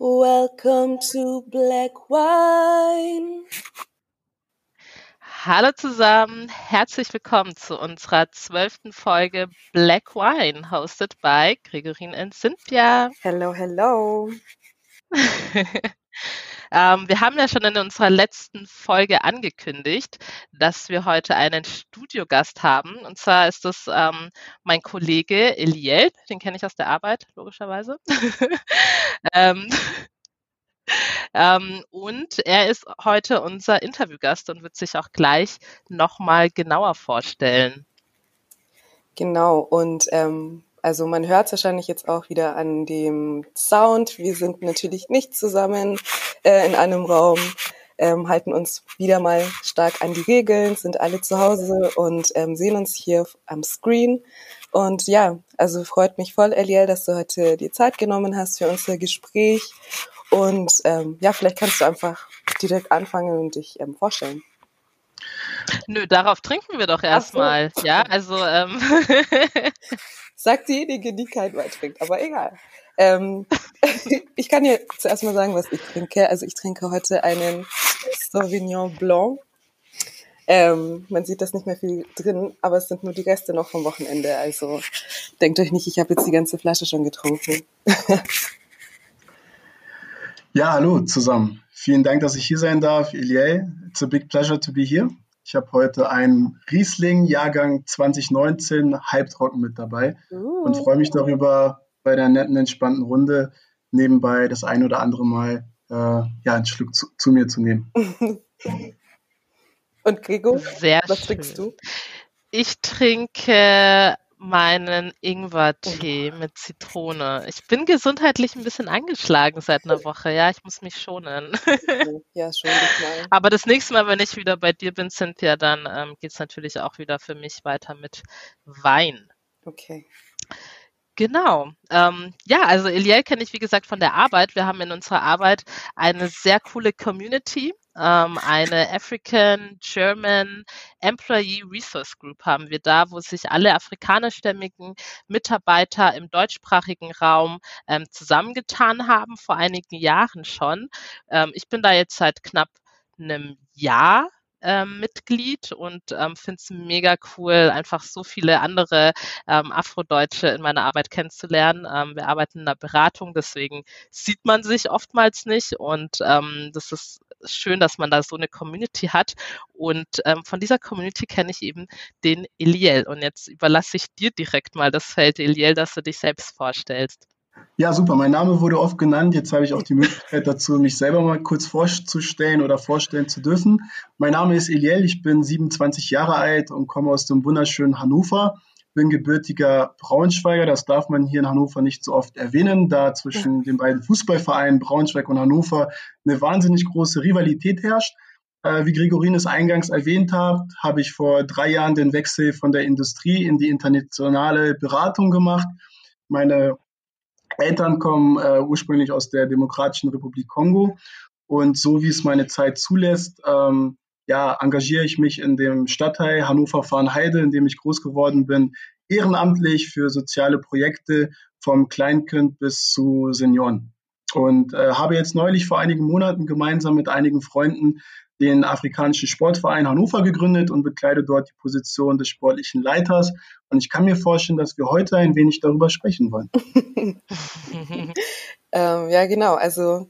Welcome to Black Wine. Hallo zusammen, herzlich willkommen zu unserer zwölften Folge Black Wine, hosted by Gregorin und Cynthia. Hello, hello. ähm, wir haben ja schon in unserer letzten Folge angekündigt, dass wir heute einen Studiogast haben. Und zwar ist das ähm, mein Kollege Eliel, den kenne ich aus der Arbeit, logischerweise. ähm, ähm, und er ist heute unser Interviewgast und wird sich auch gleich nochmal genauer vorstellen. Genau, und ähm, also man hört es wahrscheinlich jetzt auch wieder an dem Sound. Wir sind natürlich nicht zusammen äh, in einem Raum, ähm, halten uns wieder mal stark an die Regeln, sind alle zu Hause und ähm, sehen uns hier am Screen. Und ja, also freut mich voll, Eliel, dass du heute die Zeit genommen hast für unser Gespräch. Und ähm, ja, vielleicht kannst du einfach direkt anfangen und dich ähm, vorstellen. Nö, darauf trinken wir doch erstmal. So. Ja, also. Ähm. Sagt diejenige, die kein Wein trinkt, aber egal. Ähm, ich kann dir zuerst mal sagen, was ich trinke. Also ich trinke heute einen Sauvignon Blanc. Ähm, man sieht das nicht mehr viel drin, aber es sind nur die Reste noch vom Wochenende. Also denkt euch nicht, ich habe jetzt die ganze Flasche schon getrunken. Ja, hallo zusammen. Vielen Dank, dass ich hier sein darf. Iliel, it's a big pleasure to be here. Ich habe heute einen Riesling, Jahrgang 2019, halbtrocken mit dabei uh. und freue mich darüber, bei der netten, entspannten Runde nebenbei das ein oder andere Mal äh, ja, einen Schluck zu, zu mir zu nehmen. und Gregor, Sehr was schön. trinkst du? Ich trinke meinen Ingwertee mit Zitrone. Ich bin gesundheitlich ein bisschen angeschlagen seit einer Woche. Ja, ich muss mich schonen. Ja, schon. Aber das nächste Mal, wenn ich wieder bei dir bin, Cynthia, dann ähm, geht es natürlich auch wieder für mich weiter mit Wein. Okay. Genau. Ähm, ja, also Eliel kenne ich, wie gesagt, von der Arbeit. Wir haben in unserer Arbeit eine sehr coole Community. Ähm, eine African German Employee Resource Group haben wir da, wo sich alle afrikanischstämmigen Mitarbeiter im deutschsprachigen Raum ähm, zusammengetan haben, vor einigen Jahren schon. Ähm, ich bin da jetzt seit knapp einem Jahr ähm, Mitglied und ähm, finde es mega cool, einfach so viele andere ähm, Afrodeutsche in meiner Arbeit kennenzulernen. Ähm, wir arbeiten in einer Beratung, deswegen sieht man sich oftmals nicht und ähm, das ist schön, dass man da so eine Community hat. Und ähm, von dieser Community kenne ich eben den Eliel. Und jetzt überlasse ich dir direkt mal das Feld, Eliel, dass du dich selbst vorstellst. Ja, super. Mein Name wurde oft genannt. Jetzt habe ich auch die Möglichkeit dazu, mich selber mal kurz vorzustellen oder vorstellen zu dürfen. Mein Name ist Eliel. Ich bin 27 Jahre alt und komme aus dem wunderschönen Hannover. Bin gebürtiger Braunschweiger. Das darf man hier in Hannover nicht so oft erwähnen, da zwischen den beiden Fußballvereinen Braunschweig und Hannover eine wahnsinnig große Rivalität herrscht. Äh, wie Gregorin es eingangs erwähnt hat, habe ich vor drei Jahren den Wechsel von der Industrie in die internationale Beratung gemacht. Meine Eltern kommen äh, ursprünglich aus der Demokratischen Republik Kongo und so wie es meine Zeit zulässt, ähm, ja, engagiere ich mich in dem Stadtteil Hannover-Farnheide, in dem ich groß geworden bin, ehrenamtlich für soziale Projekte vom Kleinkind bis zu Senioren. Und äh, habe jetzt neulich vor einigen Monaten gemeinsam mit einigen Freunden den Afrikanischen Sportverein Hannover gegründet und bekleide dort die Position des sportlichen Leiters. Und ich kann mir vorstellen, dass wir heute ein wenig darüber sprechen wollen. ähm, ja, genau. Also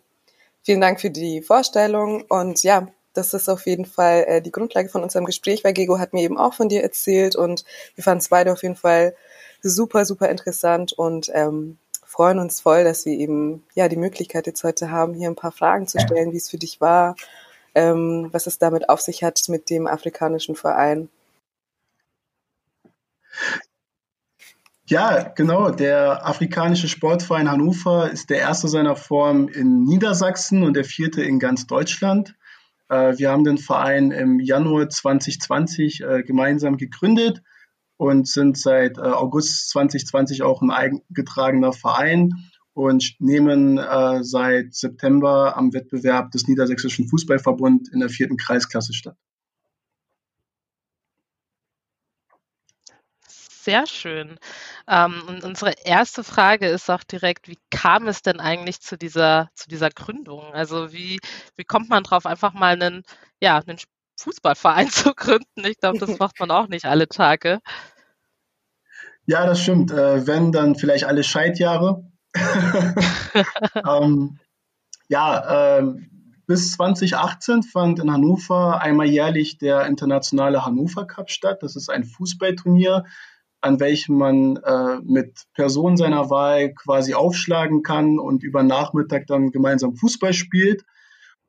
vielen Dank für die Vorstellung. Und ja, das ist auf jeden Fall äh, die Grundlage von unserem Gespräch, weil Gego hat mir eben auch von dir erzählt und wir fanden es beide auf jeden Fall super, super interessant und ähm, freuen uns voll, dass wir eben ja die Möglichkeit jetzt heute haben, hier ein paar Fragen zu stellen, wie es für dich war ähm, was es damit auf sich hat mit dem afrikanischen Verein. Ja, genau. Der Afrikanische Sportverein Hannover ist der erste seiner Form in Niedersachsen und der vierte in ganz Deutschland. Äh, wir haben den Verein im Januar 2020 äh, gemeinsam gegründet und sind seit äh, August 2020 auch ein eingetragener Verein und nehmen äh, seit September am Wettbewerb des Niedersächsischen Fußballverbund in der vierten Kreisklasse statt. sehr schön. Ähm, und unsere erste Frage ist auch direkt, wie kam es denn eigentlich zu dieser, zu dieser Gründung? Also wie, wie kommt man drauf, einfach mal einen, ja, einen Fußballverein zu gründen? Ich glaube, das macht man auch nicht alle Tage. Ja, das stimmt. Äh, wenn, dann vielleicht alle Scheidjahre. ähm, ja, ähm, bis 2018 fand in Hannover einmal jährlich der internationale Hannover Cup statt. Das ist ein Fußballturnier, an welchem man äh, mit Personen seiner Wahl quasi aufschlagen kann und über Nachmittag dann gemeinsam Fußball spielt.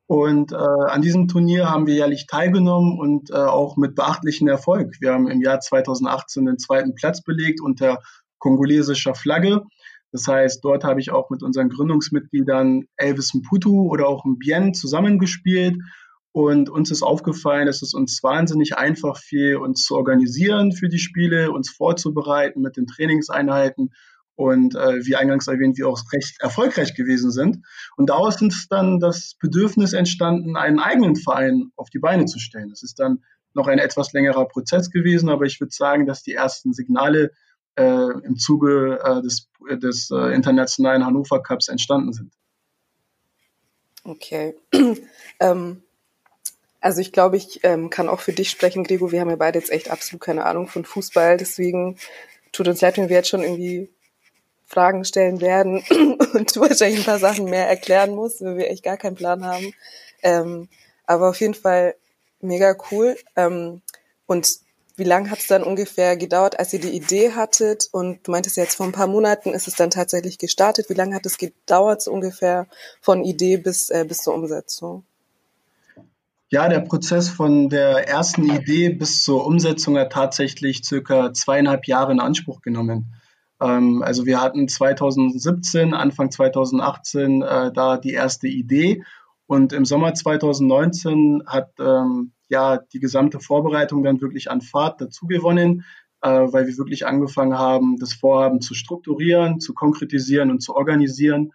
Und äh, an diesem Turnier haben wir jährlich teilgenommen und äh, auch mit beachtlichem Erfolg. Wir haben im Jahr 2018 den zweiten Platz belegt unter kongolesischer Flagge. Das heißt, dort habe ich auch mit unseren Gründungsmitgliedern Elvis Mputu oder auch Mbien zusammengespielt. Und uns ist aufgefallen, dass es uns wahnsinnig einfach fiel, uns zu organisieren für die Spiele, uns vorzubereiten mit den Trainingseinheiten und äh, wie eingangs erwähnt, wir auch recht erfolgreich gewesen sind. Und daraus ist dann das Bedürfnis entstanden, einen eigenen Verein auf die Beine zu stellen. Das ist dann noch ein etwas längerer Prozess gewesen, aber ich würde sagen, dass die ersten Signale im Zuge äh, des, des äh, internationalen Hannover Cups entstanden sind. Okay. ähm, also ich glaube, ich ähm, kann auch für dich sprechen, Gregor. Wir haben ja beide jetzt echt absolut keine Ahnung von Fußball. Deswegen tut uns leid, wenn wir jetzt schon irgendwie Fragen stellen werden und du wahrscheinlich ein paar Sachen mehr erklären musst, weil wir echt gar keinen Plan haben. Ähm, aber auf jeden Fall mega cool. Ähm, und wie lange hat es dann ungefähr gedauert, als ihr die Idee hattet? Und du meintest jetzt vor ein paar Monaten ist es dann tatsächlich gestartet. Wie lange hat es gedauert, so ungefähr von Idee bis, äh, bis zur Umsetzung? Ja, der Prozess von der ersten Idee bis zur Umsetzung hat tatsächlich circa zweieinhalb Jahre in Anspruch genommen. Ähm, also wir hatten 2017, Anfang 2018 äh, da die erste Idee und im Sommer 2019 hat ähm, ja die gesamte Vorbereitung dann wirklich an Fahrt dazu gewonnen, äh, weil wir wirklich angefangen haben, das Vorhaben zu strukturieren, zu konkretisieren und zu organisieren.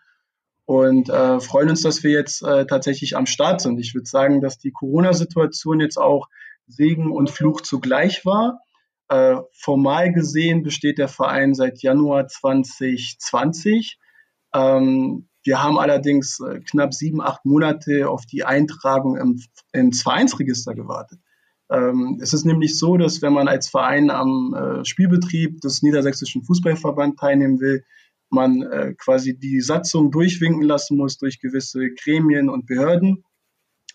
Und äh, freuen uns, dass wir jetzt äh, tatsächlich am Start sind. Ich würde sagen, dass die Corona-Situation jetzt auch Segen und Fluch zugleich war. Äh, formal gesehen besteht der Verein seit Januar 2020. Ähm, wir haben allerdings äh, knapp sieben, acht Monate auf die Eintragung im, ins Vereinsregister gewartet. Ähm, es ist nämlich so, dass wenn man als Verein am äh, Spielbetrieb des Niedersächsischen Fußballverband teilnehmen will, man äh, quasi die Satzung durchwinken lassen muss durch gewisse Gremien und Behörden.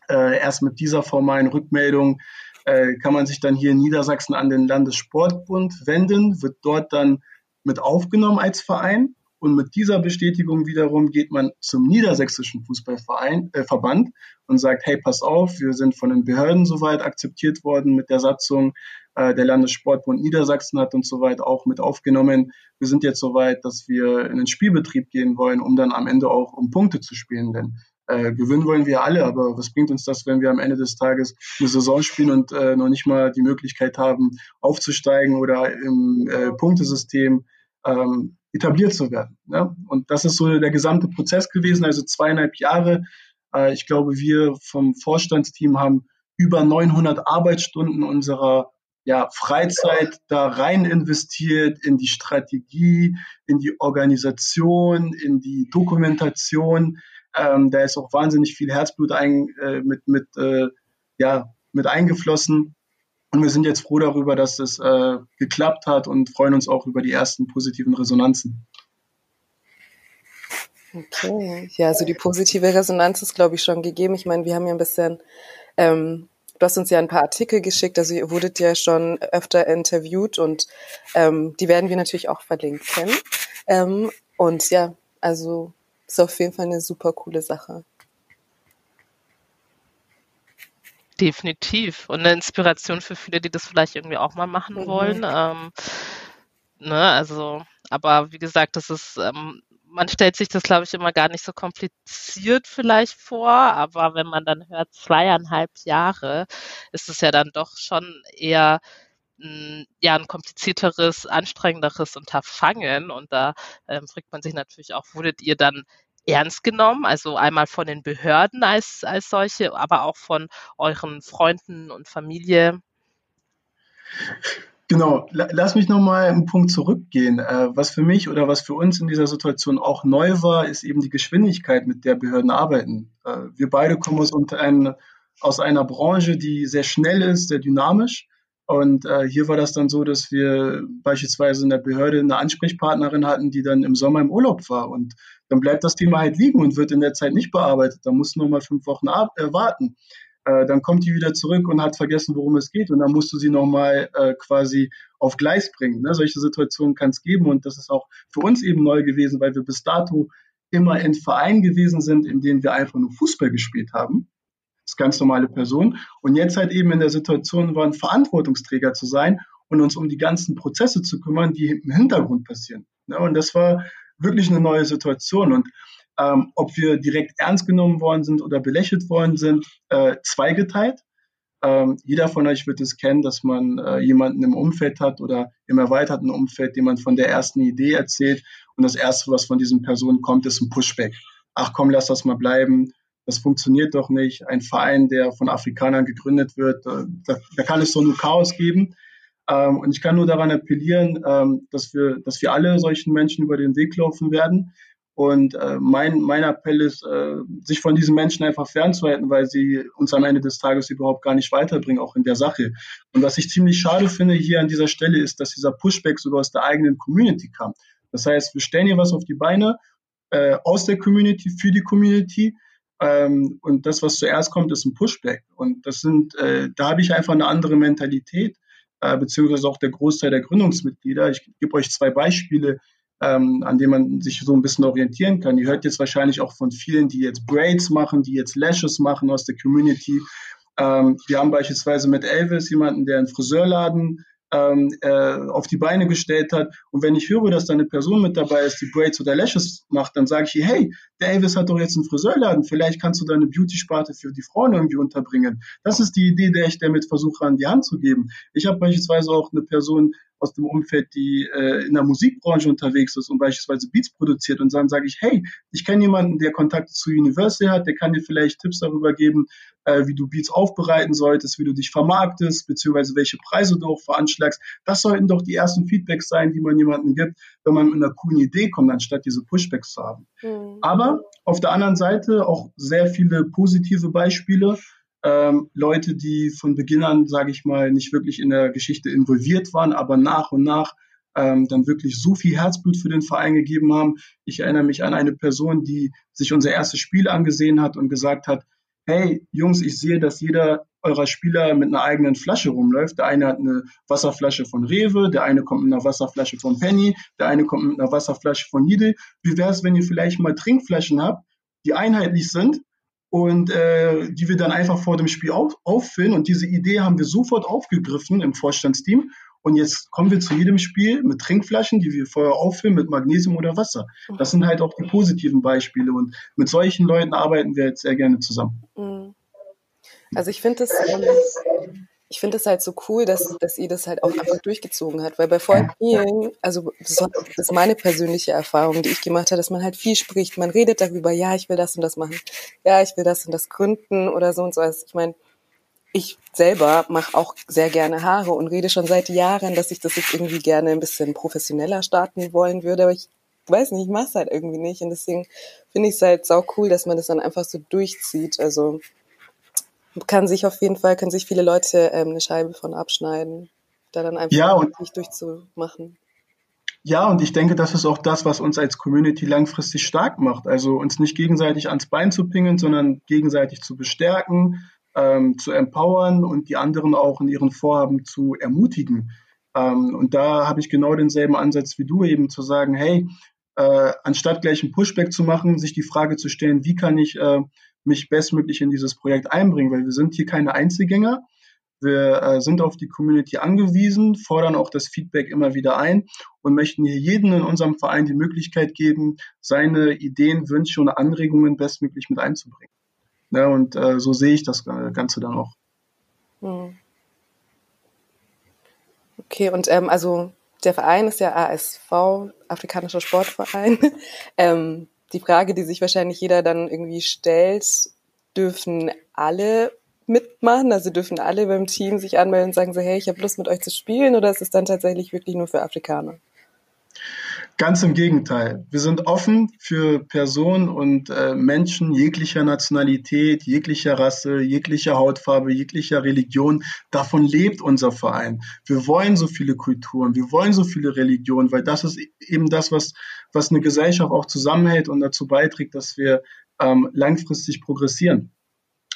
Äh, erst mit dieser formalen Rückmeldung äh, kann man sich dann hier in Niedersachsen an den Landessportbund wenden, wird dort dann mit aufgenommen als Verein. Und mit dieser Bestätigung wiederum geht man zum niedersächsischen Fußballverein, äh, Verband und sagt, hey, pass auf, wir sind von den Behörden soweit akzeptiert worden mit der Satzung. Äh, der Landessportbund Niedersachsen hat uns soweit auch mit aufgenommen. Wir sind jetzt soweit, dass wir in den Spielbetrieb gehen wollen, um dann am Ende auch um Punkte zu spielen. Denn äh, gewinnen wollen wir alle, aber was bringt uns das, wenn wir am Ende des Tages eine Saison spielen und äh, noch nicht mal die Möglichkeit haben, aufzusteigen oder im äh, Punktesystem ähm, etabliert zu werden. Ne? Und das ist so der gesamte Prozess gewesen, also zweieinhalb Jahre. Äh, ich glaube, wir vom Vorstandsteam haben über 900 Arbeitsstunden unserer ja, Freizeit da rein investiert in die Strategie, in die Organisation, in die Dokumentation. Ähm, da ist auch wahnsinnig viel Herzblut ein, äh, mit, mit, äh, ja, mit eingeflossen. Und wir sind jetzt froh darüber, dass es äh, geklappt hat und freuen uns auch über die ersten positiven Resonanzen. Okay, ja, also die positive Resonanz ist, glaube ich, schon gegeben. Ich meine, wir haben ja ein bisschen, ähm, du hast uns ja ein paar Artikel geschickt, also ihr wurdet ja schon öfter interviewt und ähm, die werden wir natürlich auch verlinken. Ähm, und ja, also ist auf jeden Fall eine super coole Sache. Definitiv. Und eine Inspiration für viele, die das vielleicht irgendwie auch mal machen mhm. wollen. Ähm, ne, also, aber wie gesagt, das ist, ähm, man stellt sich das, glaube ich, immer gar nicht so kompliziert vielleicht vor, aber wenn man dann hört, zweieinhalb Jahre, ist es ja dann doch schon eher hm, ja, ein komplizierteres, anstrengenderes Unterfangen. Und da ähm, fragt man sich natürlich auch, wurdet ihr dann ernst genommen, also einmal von den Behörden als, als solche, aber auch von euren Freunden und Familie? Genau, lass mich nochmal einen Punkt zurückgehen. Äh, was für mich oder was für uns in dieser Situation auch neu war, ist eben die Geschwindigkeit, mit der Behörden arbeiten. Äh, wir beide kommen aus, ein, aus einer Branche, die sehr schnell ist, sehr dynamisch. Und äh, hier war das dann so, dass wir beispielsweise in der Behörde eine Ansprechpartnerin hatten, die dann im Sommer im Urlaub war. Und dann bleibt das Thema halt liegen und wird in der Zeit nicht bearbeitet. Da muss nur mal fünf Wochen warten. Äh, dann kommt die wieder zurück und hat vergessen, worum es geht. Und dann musst du sie nochmal äh, quasi auf Gleis bringen. Ne? Solche Situationen kann es geben. Und das ist auch für uns eben neu gewesen, weil wir bis dato immer in Vereinen gewesen sind, in denen wir einfach nur Fußball gespielt haben. Ist ganz normale Person. Und jetzt halt eben in der Situation waren, Verantwortungsträger zu sein und uns um die ganzen Prozesse zu kümmern, die im Hintergrund passieren. Ne? Und das war wirklich eine neue Situation. Und ähm, ob wir direkt ernst genommen worden sind oder belächelt worden sind, äh, zweigeteilt. Ähm, jeder von euch wird es kennen, dass man äh, jemanden im Umfeld hat oder im erweiterten Umfeld, dem man von der ersten Idee erzählt und das Erste, was von diesen Personen kommt, ist ein Pushback. Ach komm, lass das mal bleiben. Das funktioniert doch nicht. Ein Verein, der von Afrikanern gegründet wird, äh, da, da, kann es doch nur Chaos geben. Ähm, und ich kann nur daran appellieren, ähm, dass, wir, dass wir alle solchen Menschen über den Weg laufen werden. Und äh, mein, mein Appell ist, äh, sich von diesen Menschen einfach fernzuhalten, weil sie uns am Ende des Tages überhaupt gar nicht weiterbringen, auch in der Sache. Und was ich ziemlich schade finde hier an dieser Stelle ist, dass dieser Pushback sogar aus der eigenen Community kam. Das heißt, wir stellen hier was auf die Beine äh, aus der Community, für die Community. Ähm, und das, was zuerst kommt, ist ein Pushback. Und das sind, äh, da habe ich einfach eine andere Mentalität, äh, beziehungsweise auch der Großteil der Gründungsmitglieder. Ich gebe euch zwei Beispiele ähm, an dem man sich so ein bisschen orientieren kann. Ihr hört jetzt wahrscheinlich auch von vielen, die jetzt Braids machen, die jetzt Lashes machen aus der Community. Ähm, wir haben beispielsweise mit Elvis jemanden, der einen Friseurladen ähm, äh, auf die Beine gestellt hat. Und wenn ich höre, dass da eine Person mit dabei ist, die Braids oder Lashes macht, dann sage ich ihr, hey, der Elvis hat doch jetzt einen Friseurladen, vielleicht kannst du deine Beauty-Sparte für die Frauen irgendwie unterbringen. Das ist die Idee, der ich damit versuche an die Hand zu geben. Ich habe beispielsweise auch eine Person aus dem Umfeld, die äh, in der Musikbranche unterwegs ist und beispielsweise Beats produziert und dann sage ich, hey, ich kenne jemanden, der Kontakte zu Universal hat, der kann dir vielleicht Tipps darüber geben, äh, wie du Beats aufbereiten solltest, wie du dich vermarktest, beziehungsweise welche Preise du auch veranschlagst. Das sollten doch die ersten Feedbacks sein, die man jemandem gibt, wenn man mit einer coolen Idee kommt, anstatt diese Pushbacks zu haben. Mhm. Aber auf der anderen Seite auch sehr viele positive Beispiele, ähm, Leute, die von Beginn an, sage ich mal, nicht wirklich in der Geschichte involviert waren, aber nach und nach ähm, dann wirklich so viel Herzblut für den Verein gegeben haben. Ich erinnere mich an eine Person, die sich unser erstes Spiel angesehen hat und gesagt hat, hey Jungs, ich sehe, dass jeder eurer Spieler mit einer eigenen Flasche rumläuft. Der eine hat eine Wasserflasche von Rewe, der eine kommt mit einer Wasserflasche von Penny, der eine kommt mit einer Wasserflasche von Lidl. Wie wäre es, wenn ihr vielleicht mal Trinkflaschen habt, die einheitlich sind und äh, die wir dann einfach vor dem Spiel auf, auffüllen. Und diese Idee haben wir sofort aufgegriffen im Vorstandsteam. Und jetzt kommen wir zu jedem Spiel mit Trinkflaschen, die wir vorher auffüllen mit Magnesium oder Wasser. Das sind halt auch die positiven Beispiele. Und mit solchen Leuten arbeiten wir jetzt sehr gerne zusammen. Mhm. Also ich finde das, ich finde es halt so cool, dass, dass ihr das halt auch einfach durchgezogen hat, weil bei voll vielen, also das ist meine persönliche Erfahrung, die ich gemacht habe, dass man halt viel spricht, man redet darüber, ja, ich will das und das machen, ja, ich will das und das gründen oder so und so. Also ich meine, ich selber mache auch sehr gerne Haare und rede schon seit Jahren, dass ich das jetzt irgendwie gerne ein bisschen professioneller starten wollen würde, aber ich weiß nicht, ich mache es halt irgendwie nicht und deswegen finde ich es halt sau cool, dass man das dann einfach so durchzieht. Also kann sich auf jeden Fall, können sich viele Leute ähm, eine Scheibe von abschneiden, da dann einfach ja, nicht durchzumachen. Ja, und ich denke, das ist auch das, was uns als Community langfristig stark macht. Also uns nicht gegenseitig ans Bein zu pingeln, sondern gegenseitig zu bestärken, ähm, zu empowern und die anderen auch in ihren Vorhaben zu ermutigen. Ähm, und da habe ich genau denselben Ansatz wie du eben zu sagen, hey, äh, anstatt gleich ein Pushback zu machen, sich die Frage zu stellen, wie kann ich äh, mich bestmöglich in dieses Projekt einbringen, weil wir sind hier keine Einzelgänger. Wir äh, sind auf die Community angewiesen, fordern auch das Feedback immer wieder ein und möchten hier jedem in unserem Verein die Möglichkeit geben, seine Ideen, Wünsche und Anregungen bestmöglich mit einzubringen. Ja, und äh, so sehe ich das äh, Ganze dann auch. Hm. Okay, und ähm, also der Verein ist ja ASV, Afrikanischer Sportverein. ähm, die Frage, die sich wahrscheinlich jeder dann irgendwie stellt, dürfen alle mitmachen? Also dürfen alle beim Team sich anmelden und sagen so, hey, ich habe Lust mit euch zu spielen oder ist es dann tatsächlich wirklich nur für Afrikaner? Ganz im Gegenteil. Wir sind offen für Personen und äh, Menschen jeglicher Nationalität, jeglicher Rasse, jeglicher Hautfarbe, jeglicher Religion. Davon lebt unser Verein. Wir wollen so viele Kulturen, wir wollen so viele Religionen, weil das ist eben das, was, was eine Gesellschaft auch zusammenhält und dazu beiträgt, dass wir ähm, langfristig progressieren.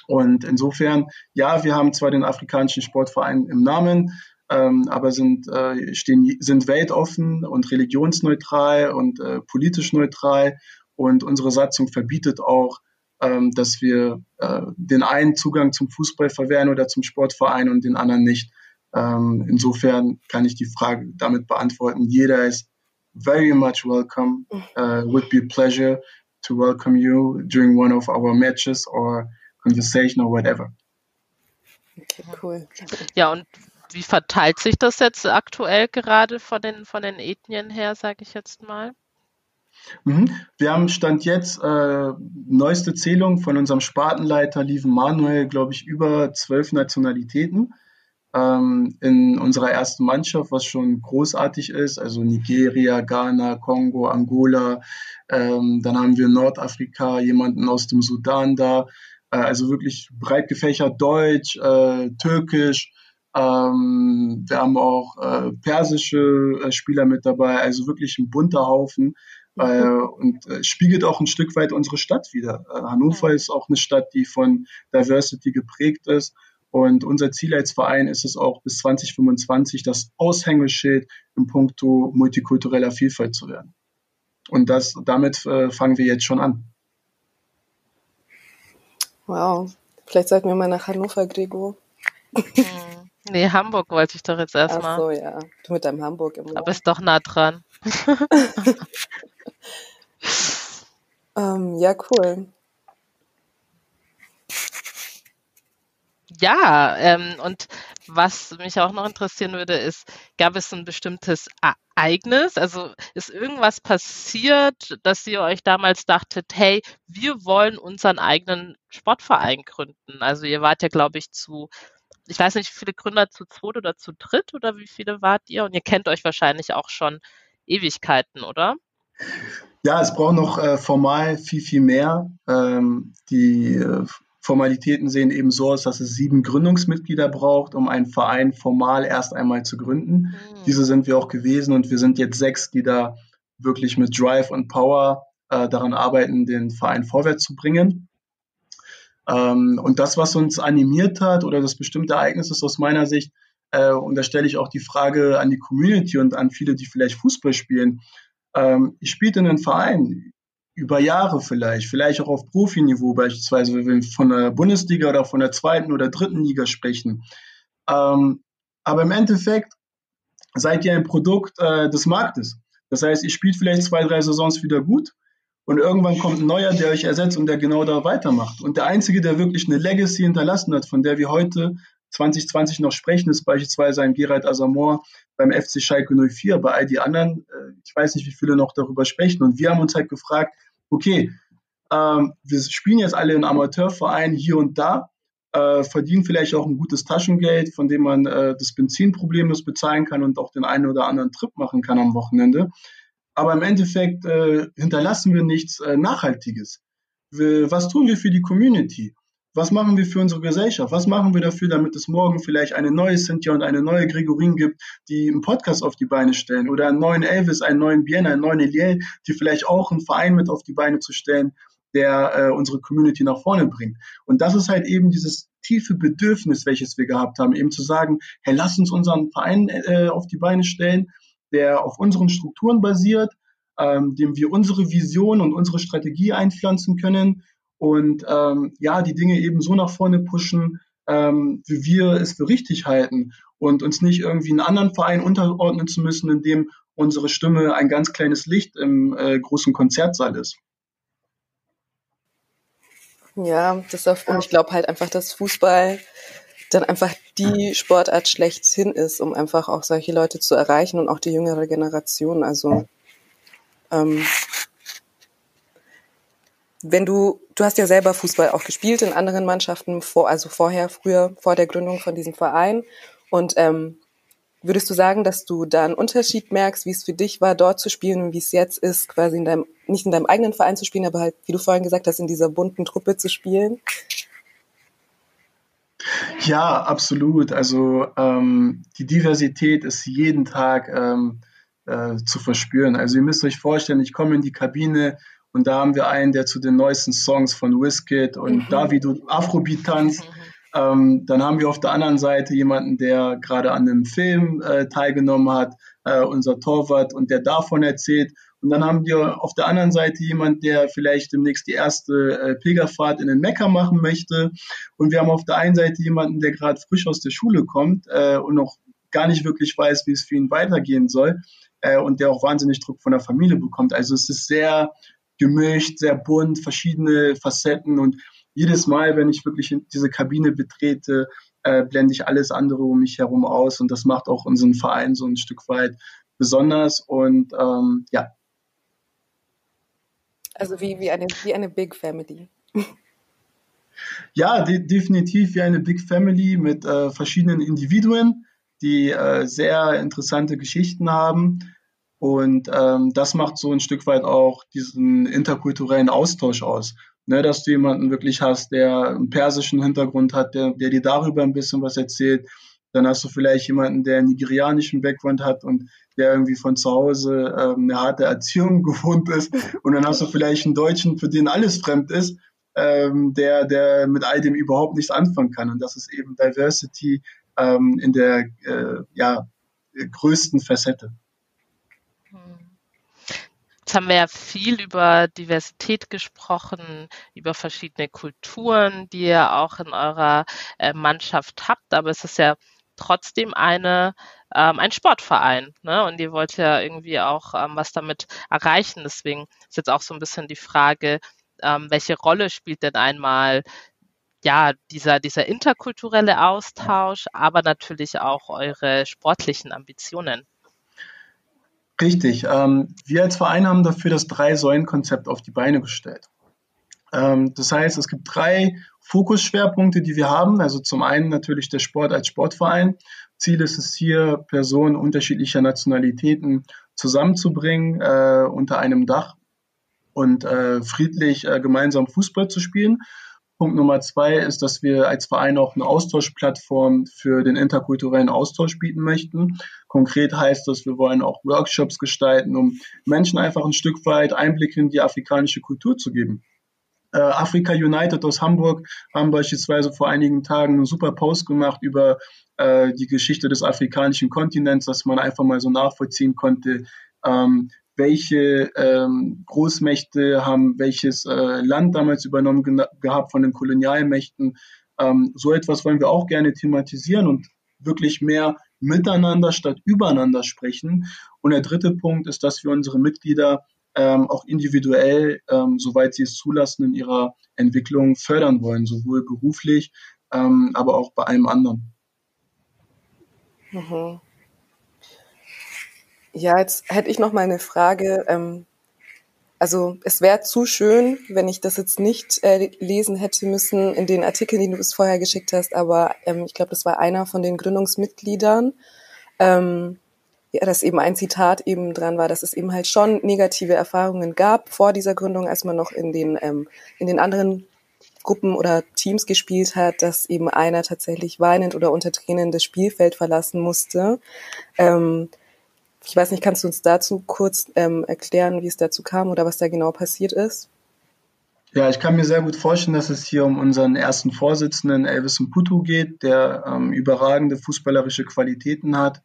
Und insofern, ja, wir haben zwar den afrikanischen Sportverein im Namen, ähm, aber sind, äh, stehen, sind weltoffen und religionsneutral und äh, politisch neutral. Und unsere Satzung verbietet auch, ähm, dass wir äh, den einen Zugang zum Fußball verwehren oder zum Sportverein und den anderen nicht. Ähm, insofern kann ich die Frage damit beantworten. Jeder ist very much welcome. Uh, would be a pleasure to welcome you during one of our matches or conversation or whatever. Okay, cool. Ja, und wie verteilt sich das jetzt aktuell gerade von den, von den Ethnien her, sage ich jetzt mal? Mhm. Wir haben Stand jetzt äh, neueste Zählung von unserem Spartenleiter Lieven Manuel, glaube ich, über zwölf Nationalitäten ähm, in unserer ersten Mannschaft, was schon großartig ist. Also Nigeria, Ghana, Kongo, Angola. Ähm, dann haben wir Nordafrika, jemanden aus dem Sudan da. Äh, also wirklich breit gefächert Deutsch, äh, Türkisch, ähm, wir haben auch äh, persische äh, Spieler mit dabei, also wirklich ein bunter Haufen. Äh, und äh, spiegelt auch ein Stück weit unsere Stadt wieder. Äh, Hannover ist auch eine Stadt, die von Diversity geprägt ist. Und unser Ziel als Verein ist es auch bis 2025 das Aushängeschild im Punkto multikultureller Vielfalt zu werden. Und das, damit äh, fangen wir jetzt schon an. Wow. Vielleicht sollten wir mal nach Hannover, Gregor. Nee, Hamburg wollte ich doch jetzt erstmal. Ach so, ja. Du mit deinem Hamburg im Aber ist doch nah dran. ähm, ja, cool. Ja, ähm, und was mich auch noch interessieren würde, ist, gab es ein bestimmtes Ereignis? Also ist irgendwas passiert, dass ihr euch damals dachtet, hey, wir wollen unseren eigenen Sportverein gründen? Also ihr wart ja, glaube ich, zu ich weiß nicht, wie viele Gründer zu zweit oder zu dritt oder wie viele wart ihr? Und ihr kennt euch wahrscheinlich auch schon Ewigkeiten, oder? Ja, es braucht noch äh, formal viel, viel mehr. Ähm, die äh, Formalitäten sehen eben so aus, dass es sieben Gründungsmitglieder braucht, um einen Verein formal erst einmal zu gründen. Mhm. Diese sind wir auch gewesen und wir sind jetzt sechs, die da wirklich mit Drive und Power äh, daran arbeiten, den Verein vorwärts zu bringen. Ähm, und das, was uns animiert hat oder das bestimmte Ereignis ist aus meiner Sicht, äh, und da stelle ich auch die Frage an die Community und an viele, die vielleicht Fußball spielen. Ähm, ich spielte in einem Verein über Jahre vielleicht, vielleicht auch auf Profiniveau beispielsweise, wenn wir von der Bundesliga oder von der zweiten oder dritten Liga sprechen. Ähm, aber im Endeffekt seid ihr ein Produkt äh, des Marktes. Das heißt, ihr spielt vielleicht zwei, drei Saisons wieder gut, und irgendwann kommt ein neuer, der euch ersetzt und der genau da weitermacht. Und der Einzige, der wirklich eine Legacy hinterlassen hat, von der wir heute 2020 noch sprechen, ist beispielsweise ein Gerald Asamoah beim FC Schalke 04. Bei all die anderen, äh, ich weiß nicht, wie viele noch darüber sprechen. Und wir haben uns halt gefragt, okay, ähm, wir spielen jetzt alle in Amateurvereinen hier und da, äh, verdienen vielleicht auch ein gutes Taschengeld, von dem man äh, das Benzin problemlos bezahlen kann und auch den einen oder anderen Trip machen kann am Wochenende aber im Endeffekt äh, hinterlassen wir nichts äh, Nachhaltiges. Wir, was tun wir für die Community? Was machen wir für unsere Gesellschaft? Was machen wir dafür, damit es morgen vielleicht eine neue Cynthia und eine neue Gregorin gibt, die einen Podcast auf die Beine stellen oder einen neuen Elvis, einen neuen Bien, einen neuen Eliel, die vielleicht auch einen Verein mit auf die Beine zu stellen, der äh, unsere Community nach vorne bringt. Und das ist halt eben dieses tiefe Bedürfnis, welches wir gehabt haben, eben zu sagen, hey, lass uns unseren Verein äh, auf die Beine stellen der auf unseren Strukturen basiert, ähm, dem wir unsere Vision und unsere Strategie einpflanzen können und ähm, ja, die Dinge eben so nach vorne pushen, ähm, wie wir es für richtig halten und uns nicht irgendwie einen anderen Verein unterordnen zu müssen, in dem unsere Stimme ein ganz kleines Licht im äh, großen Konzertsaal ist. Ja, das auf, und ich glaube halt einfach, dass Fußball dann einfach die Sportart schlechthin ist, um einfach auch solche Leute zu erreichen und auch die jüngere Generation. Also ähm, wenn du, du hast ja selber Fußball auch gespielt in anderen Mannschaften, vor, also vorher, früher, vor der Gründung von diesem Verein. Und ähm, würdest du sagen, dass du da einen Unterschied merkst, wie es für dich war, dort zu spielen und wie es jetzt ist, quasi in deinem, nicht in deinem eigenen Verein zu spielen, aber halt, wie du vorhin gesagt hast, in dieser bunten Truppe zu spielen? Ja, absolut. Also ähm, die Diversität ist jeden Tag ähm, äh, zu verspüren. Also ihr müsst euch vorstellen, ich komme in die Kabine, und da haben wir einen, der zu den neuesten Songs von Wizkid und mhm. David Afrobeat tanzt. Mhm. Ähm, dann haben wir auf der anderen Seite jemanden, der gerade an einem Film äh, teilgenommen hat, äh, unser Torwart, und der davon erzählt. Und dann haben wir auf der anderen Seite jemanden, der vielleicht demnächst die erste äh, Pilgerfahrt in den Mekka machen möchte. Und wir haben auf der einen Seite jemanden, der gerade frisch aus der Schule kommt äh, und noch gar nicht wirklich weiß, wie es für ihn weitergehen soll äh, und der auch wahnsinnig Druck von der Familie bekommt. Also es ist sehr gemischt, sehr bunt, verschiedene Facetten und jedes Mal, wenn ich wirklich diese Kabine betrete, äh, blende ich alles andere um mich herum aus und das macht auch unseren Verein so ein Stück weit besonders und ähm, ja. Also wie, wie, eine, wie eine Big Family. Ja, de definitiv wie eine Big Family mit äh, verschiedenen Individuen, die äh, sehr interessante Geschichten haben. Und ähm, das macht so ein Stück weit auch diesen interkulturellen Austausch aus. Ne, dass du jemanden wirklich hast, der einen persischen Hintergrund hat, der, der dir darüber ein bisschen was erzählt. Dann hast du vielleicht jemanden, der einen nigerianischen Background hat und der irgendwie von zu Hause ähm, eine harte Erziehung gewohnt ist. Und dann hast du vielleicht einen Deutschen, für den alles fremd ist, ähm, der, der mit all dem überhaupt nichts anfangen kann. Und das ist eben Diversity ähm, in der äh, ja, größten Facette. Jetzt haben wir ja viel über Diversität gesprochen, über verschiedene Kulturen, die ihr auch in eurer äh, Mannschaft habt, aber es ist ja trotzdem eine ähm, ein Sportverein, ne? Und ihr wollt ja irgendwie auch ähm, was damit erreichen. Deswegen ist jetzt auch so ein bisschen die Frage, ähm, welche Rolle spielt denn einmal ja dieser dieser interkulturelle Austausch, aber natürlich auch eure sportlichen Ambitionen? Richtig. Ähm, wir als Verein haben dafür das Drei-Säulen-Konzept auf die Beine gestellt. Ähm, das heißt, es gibt drei Fokusschwerpunkte, die wir haben. Also zum einen natürlich der Sport als Sportverein. Ziel ist es hier, Personen unterschiedlicher Nationalitäten zusammenzubringen äh, unter einem Dach und äh, friedlich äh, gemeinsam Fußball zu spielen. Punkt Nummer zwei ist, dass wir als Verein auch eine Austauschplattform für den interkulturellen Austausch bieten möchten. Konkret heißt das, wir wollen auch Workshops gestalten, um Menschen einfach ein Stück weit Einblick in die afrikanische Kultur zu geben. Äh, Africa United aus Hamburg haben beispielsweise vor einigen Tagen einen super Post gemacht über äh, die Geschichte des afrikanischen Kontinents, dass man einfach mal so nachvollziehen konnte, ähm, welche ähm, Großmächte haben welches äh, Land damals übernommen gehabt von den Kolonialmächten. Ähm, so etwas wollen wir auch gerne thematisieren und wirklich mehr miteinander statt übereinander sprechen. Und der dritte Punkt ist, dass wir unsere Mitglieder ähm, auch individuell, ähm, soweit sie es zulassen, in ihrer Entwicklung fördern wollen, sowohl beruflich, ähm, aber auch bei allem anderen. Mhm. Ja, jetzt hätte ich noch mal eine Frage. Ähm, also es wäre zu schön, wenn ich das jetzt nicht äh, lesen hätte müssen in den Artikeln, die du bis vorher geschickt hast, aber ähm, ich glaube, das war einer von den Gründungsmitgliedern. Ähm, ja, dass eben ein Zitat eben dran war, dass es eben halt schon negative Erfahrungen gab vor dieser Gründung, als man noch in den, ähm, in den anderen Gruppen oder Teams gespielt hat, dass eben einer tatsächlich weinend oder unter Tränen das Spielfeld verlassen musste. Ähm, ich weiß nicht, kannst du uns dazu kurz ähm, erklären, wie es dazu kam oder was da genau passiert ist? Ja, ich kann mir sehr gut vorstellen, dass es hier um unseren ersten Vorsitzenden Elvis Mputu geht, der ähm, überragende fußballerische Qualitäten hat.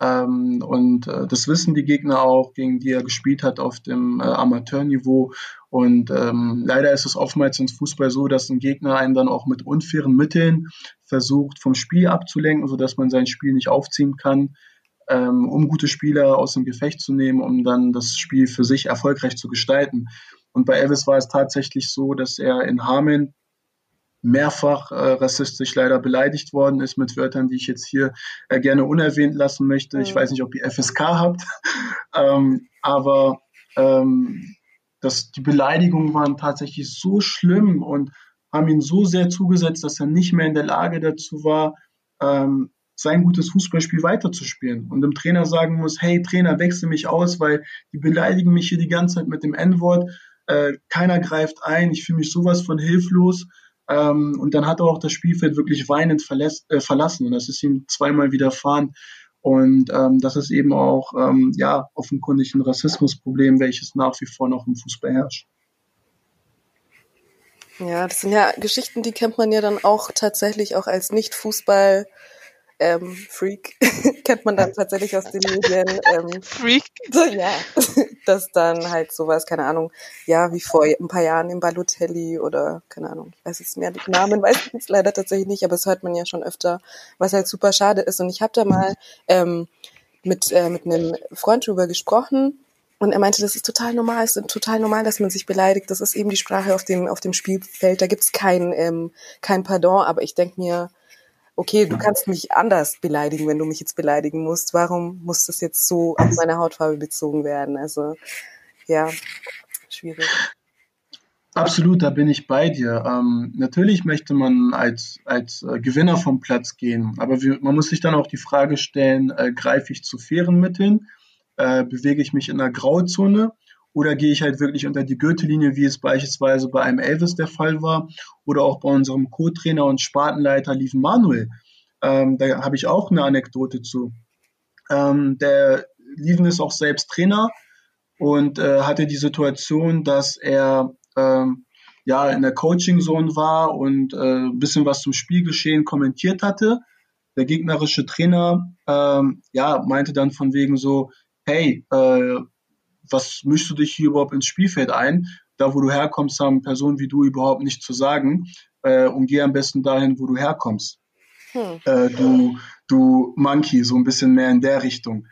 Ähm, und äh, das wissen die Gegner auch, gegen die er gespielt hat auf dem äh, Amateurniveau. Und ähm, leider ist es oftmals ins Fußball so, dass ein Gegner einen dann auch mit unfairen Mitteln versucht, vom Spiel abzulenken, sodass man sein Spiel nicht aufziehen kann ähm, um gute Spieler aus dem Gefecht zu nehmen, um dann das Spiel für sich erfolgreich zu gestalten. Und bei Elvis war es tatsächlich so, dass er in Hameln mehrfach äh, rassistisch leider beleidigt worden ist mit Wörtern, die ich jetzt hier äh, gerne unerwähnt lassen möchte. Ich weiß nicht, ob ihr FSK habt, ähm, aber ähm, das, die Beleidigungen waren tatsächlich so schlimm und haben ihn so sehr zugesetzt, dass er nicht mehr in der Lage dazu war, ähm, sein gutes Fußballspiel weiterzuspielen. Und dem Trainer sagen muss, hey Trainer, wechsel mich aus, weil die beleidigen mich hier die ganze Zeit mit dem N-Wort, äh, keiner greift ein, ich fühle mich sowas von hilflos ähm, und dann hat er auch das Spielfeld wirklich weinend verlässt, äh, verlassen und das ist ihm zweimal widerfahren und ähm, das ist eben auch ähm, ja offenkundig ein Rassismusproblem, welches nach wie vor noch im Fußball herrscht. Ja, das sind ja Geschichten, die kennt man ja dann auch tatsächlich auch als Nicht-Fußball- ähm, Freak kennt man dann tatsächlich aus den Medien. Ähm, Freak? So, ja, dass dann halt sowas, keine Ahnung, ja, wie vor ein paar Jahren im Balotelli oder, keine Ahnung, ich weiß jetzt mehr, die Namen weiß ich jetzt leider tatsächlich nicht, aber es hört man ja schon öfter, was halt super schade ist. Und ich habe da mal ähm, mit, äh, mit einem Freund drüber gesprochen, und er meinte, das ist total normal, es ist total normal, dass man sich beleidigt. Das ist eben die Sprache auf dem, auf dem Spielfeld. Da gibt's kein, ähm, kein Pardon. Aber ich denk mir, okay, du kannst mich anders beleidigen, wenn du mich jetzt beleidigen musst. Warum muss das jetzt so auf meine Hautfarbe bezogen werden? Also, ja, schwierig. Absolut, da bin ich bei dir. Ähm, natürlich möchte man als, als äh, Gewinner vom Platz gehen, aber wir, man muss sich dann auch die Frage stellen, äh, greife ich zu fairen Mitteln? äh, bewege ich mich in einer Grauzone oder gehe ich halt wirklich unter die Gürtellinie, wie es beispielsweise bei einem Elvis der Fall war oder auch bei unserem Co-Trainer und Spartenleiter Lieven Manuel. Ähm, da habe ich auch eine Anekdote zu. Ähm, der Lieven ist auch selbst Trainer und äh, hatte die Situation, dass er ähm, ja in der Coaching Zone war und äh, ein bisschen was zum Spielgeschehen kommentiert hatte. Der gegnerische Trainer ähm, ja meinte dann von wegen so, hey, äh, was mischst du dich hier überhaupt ins Spielfeld ein? Da, wo du herkommst, haben Personen wie du überhaupt nichts zu sagen äh, und geh am besten dahin, wo du herkommst. Hm. Äh, du, du Monkey, so ein bisschen mehr in der Richtung.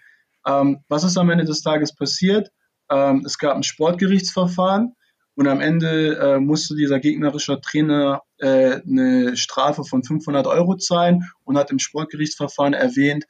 Ähm, was ist am Ende des Tages passiert? Ähm, es gab ein Sportgerichtsverfahren und am Ende äh, musste dieser gegnerische Trainer äh, eine Strafe von 500 Euro zahlen und hat im Sportgerichtsverfahren erwähnt,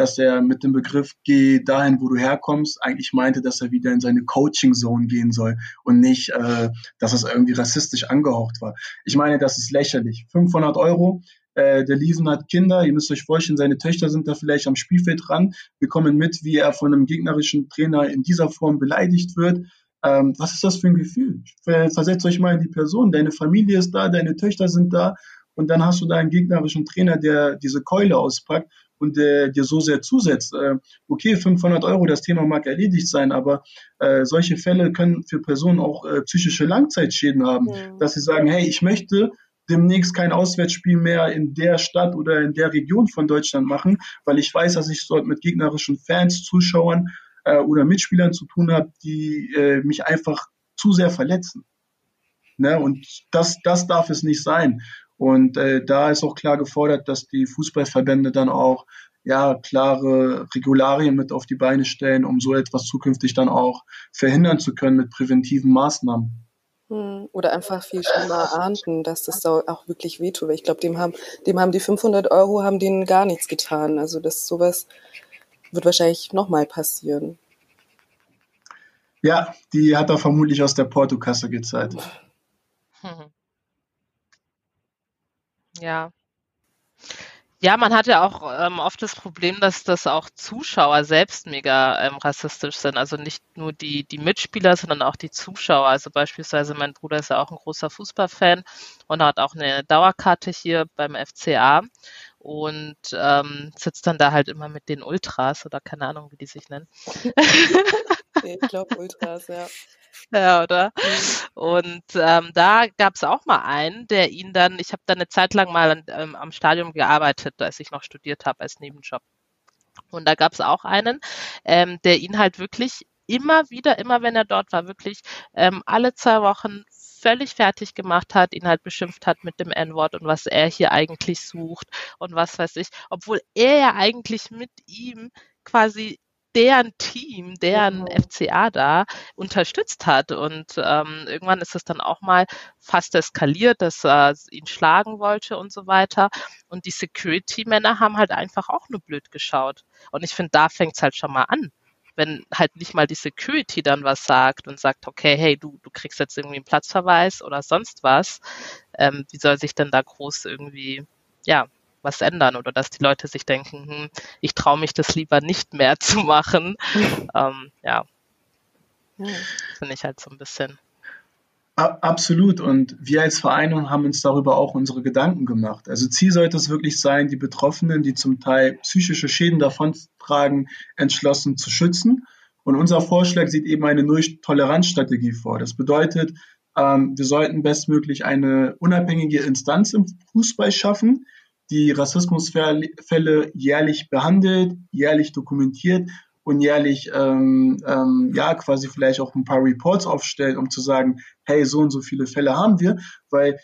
dass er mit dem Begriff geh dahin, wo du herkommst, eigentlich meinte, dass er wieder in seine Coaching Zone gehen soll und nicht, äh, dass es irgendwie rassistisch angehaucht war. Ich meine, das ist lächerlich. 500 Euro. Äh, der Liesen hat Kinder, ihr müsst euch vorstellen, seine Töchter sind da vielleicht am Spielfeld dran. Wir kommen mit, wie er von einem gegnerischen Trainer in dieser Form beleidigt wird. Ähm, was ist das für ein Gefühl? Versetzt euch mal in die Person. Deine Familie ist da, deine Töchter sind da und dann hast du da einen gegnerischen Trainer, der diese Keule auspackt und äh, dir so sehr zusetzt. Äh, okay, 500 Euro, das Thema mag erledigt sein, aber äh, solche Fälle können für Personen auch äh, psychische Langzeitschäden haben, mhm. dass sie sagen, hey, ich möchte demnächst kein Auswärtsspiel mehr in der Stadt oder in der Region von Deutschland machen, weil ich weiß, dass ich dort mit gegnerischen Fans, Zuschauern äh, oder Mitspielern zu tun habe, die äh, mich einfach zu sehr verletzen. Ne? Und das, das darf es nicht sein. Und äh, da ist auch klar gefordert, dass die Fußballverbände dann auch ja, klare Regularien mit auf die Beine stellen, um so etwas zukünftig dann auch verhindern zu können mit präventiven Maßnahmen. Hm, oder einfach viel schlimmer ahnden, dass das auch wirklich wehtut. Ich glaube, dem haben, dem haben die 500 Euro haben denen gar nichts getan. Also das sowas wird wahrscheinlich nochmal passieren. Ja, die hat er vermutlich aus der Portokasse gezahlt. Hm. Ja. Ja, man hat ja auch ähm, oft das Problem, dass das auch Zuschauer selbst mega ähm, rassistisch sind. Also nicht nur die, die Mitspieler, sondern auch die Zuschauer. Also beispielsweise mein Bruder ist ja auch ein großer Fußballfan und hat auch eine Dauerkarte hier beim FCA und ähm, sitzt dann da halt immer mit den Ultras oder keine Ahnung, wie die sich nennen. ich glaube Ultras, ja. Ja, oder? Und ähm, da gab es auch mal einen, der ihn dann, ich habe dann eine Zeit lang mal ähm, am Stadion gearbeitet, als ich noch studiert habe als Nebenjob. Und da gab es auch einen, ähm, der ihn halt wirklich immer wieder, immer wenn er dort war, wirklich ähm, alle zwei Wochen völlig fertig gemacht hat, ihn halt beschimpft hat mit dem N-Wort und was er hier eigentlich sucht und was weiß ich, obwohl er ja eigentlich mit ihm quasi deren Team, deren genau. FCA da unterstützt hat. Und ähm, irgendwann ist es dann auch mal fast eskaliert, dass er ihn schlagen wollte und so weiter. Und die Security-Männer haben halt einfach auch nur blöd geschaut. Und ich finde, da fängt es halt schon mal an wenn halt nicht mal die Security dann was sagt und sagt, okay, hey, du, du kriegst jetzt irgendwie einen Platzverweis oder sonst was, ähm, wie soll sich denn da groß irgendwie, ja, was ändern oder dass die Leute sich denken, hm, ich traue mich das lieber nicht mehr zu machen. ähm, ja, ja. finde ich halt so ein bisschen. Absolut. Und wir als Verein haben uns darüber auch unsere Gedanken gemacht. Also Ziel sollte es wirklich sein, die Betroffenen, die zum Teil psychische Schäden davontragen, entschlossen zu schützen. Und unser Vorschlag sieht eben eine Null-Toleranz-Strategie vor. Das bedeutet, ähm, wir sollten bestmöglich eine unabhängige Instanz im Fußball schaffen, die Rassismusfälle jährlich behandelt, jährlich dokumentiert und jährlich ähm, ähm, ja quasi vielleicht auch ein paar Reports aufstellt, um zu sagen, hey, so und so viele Fälle haben wir, weil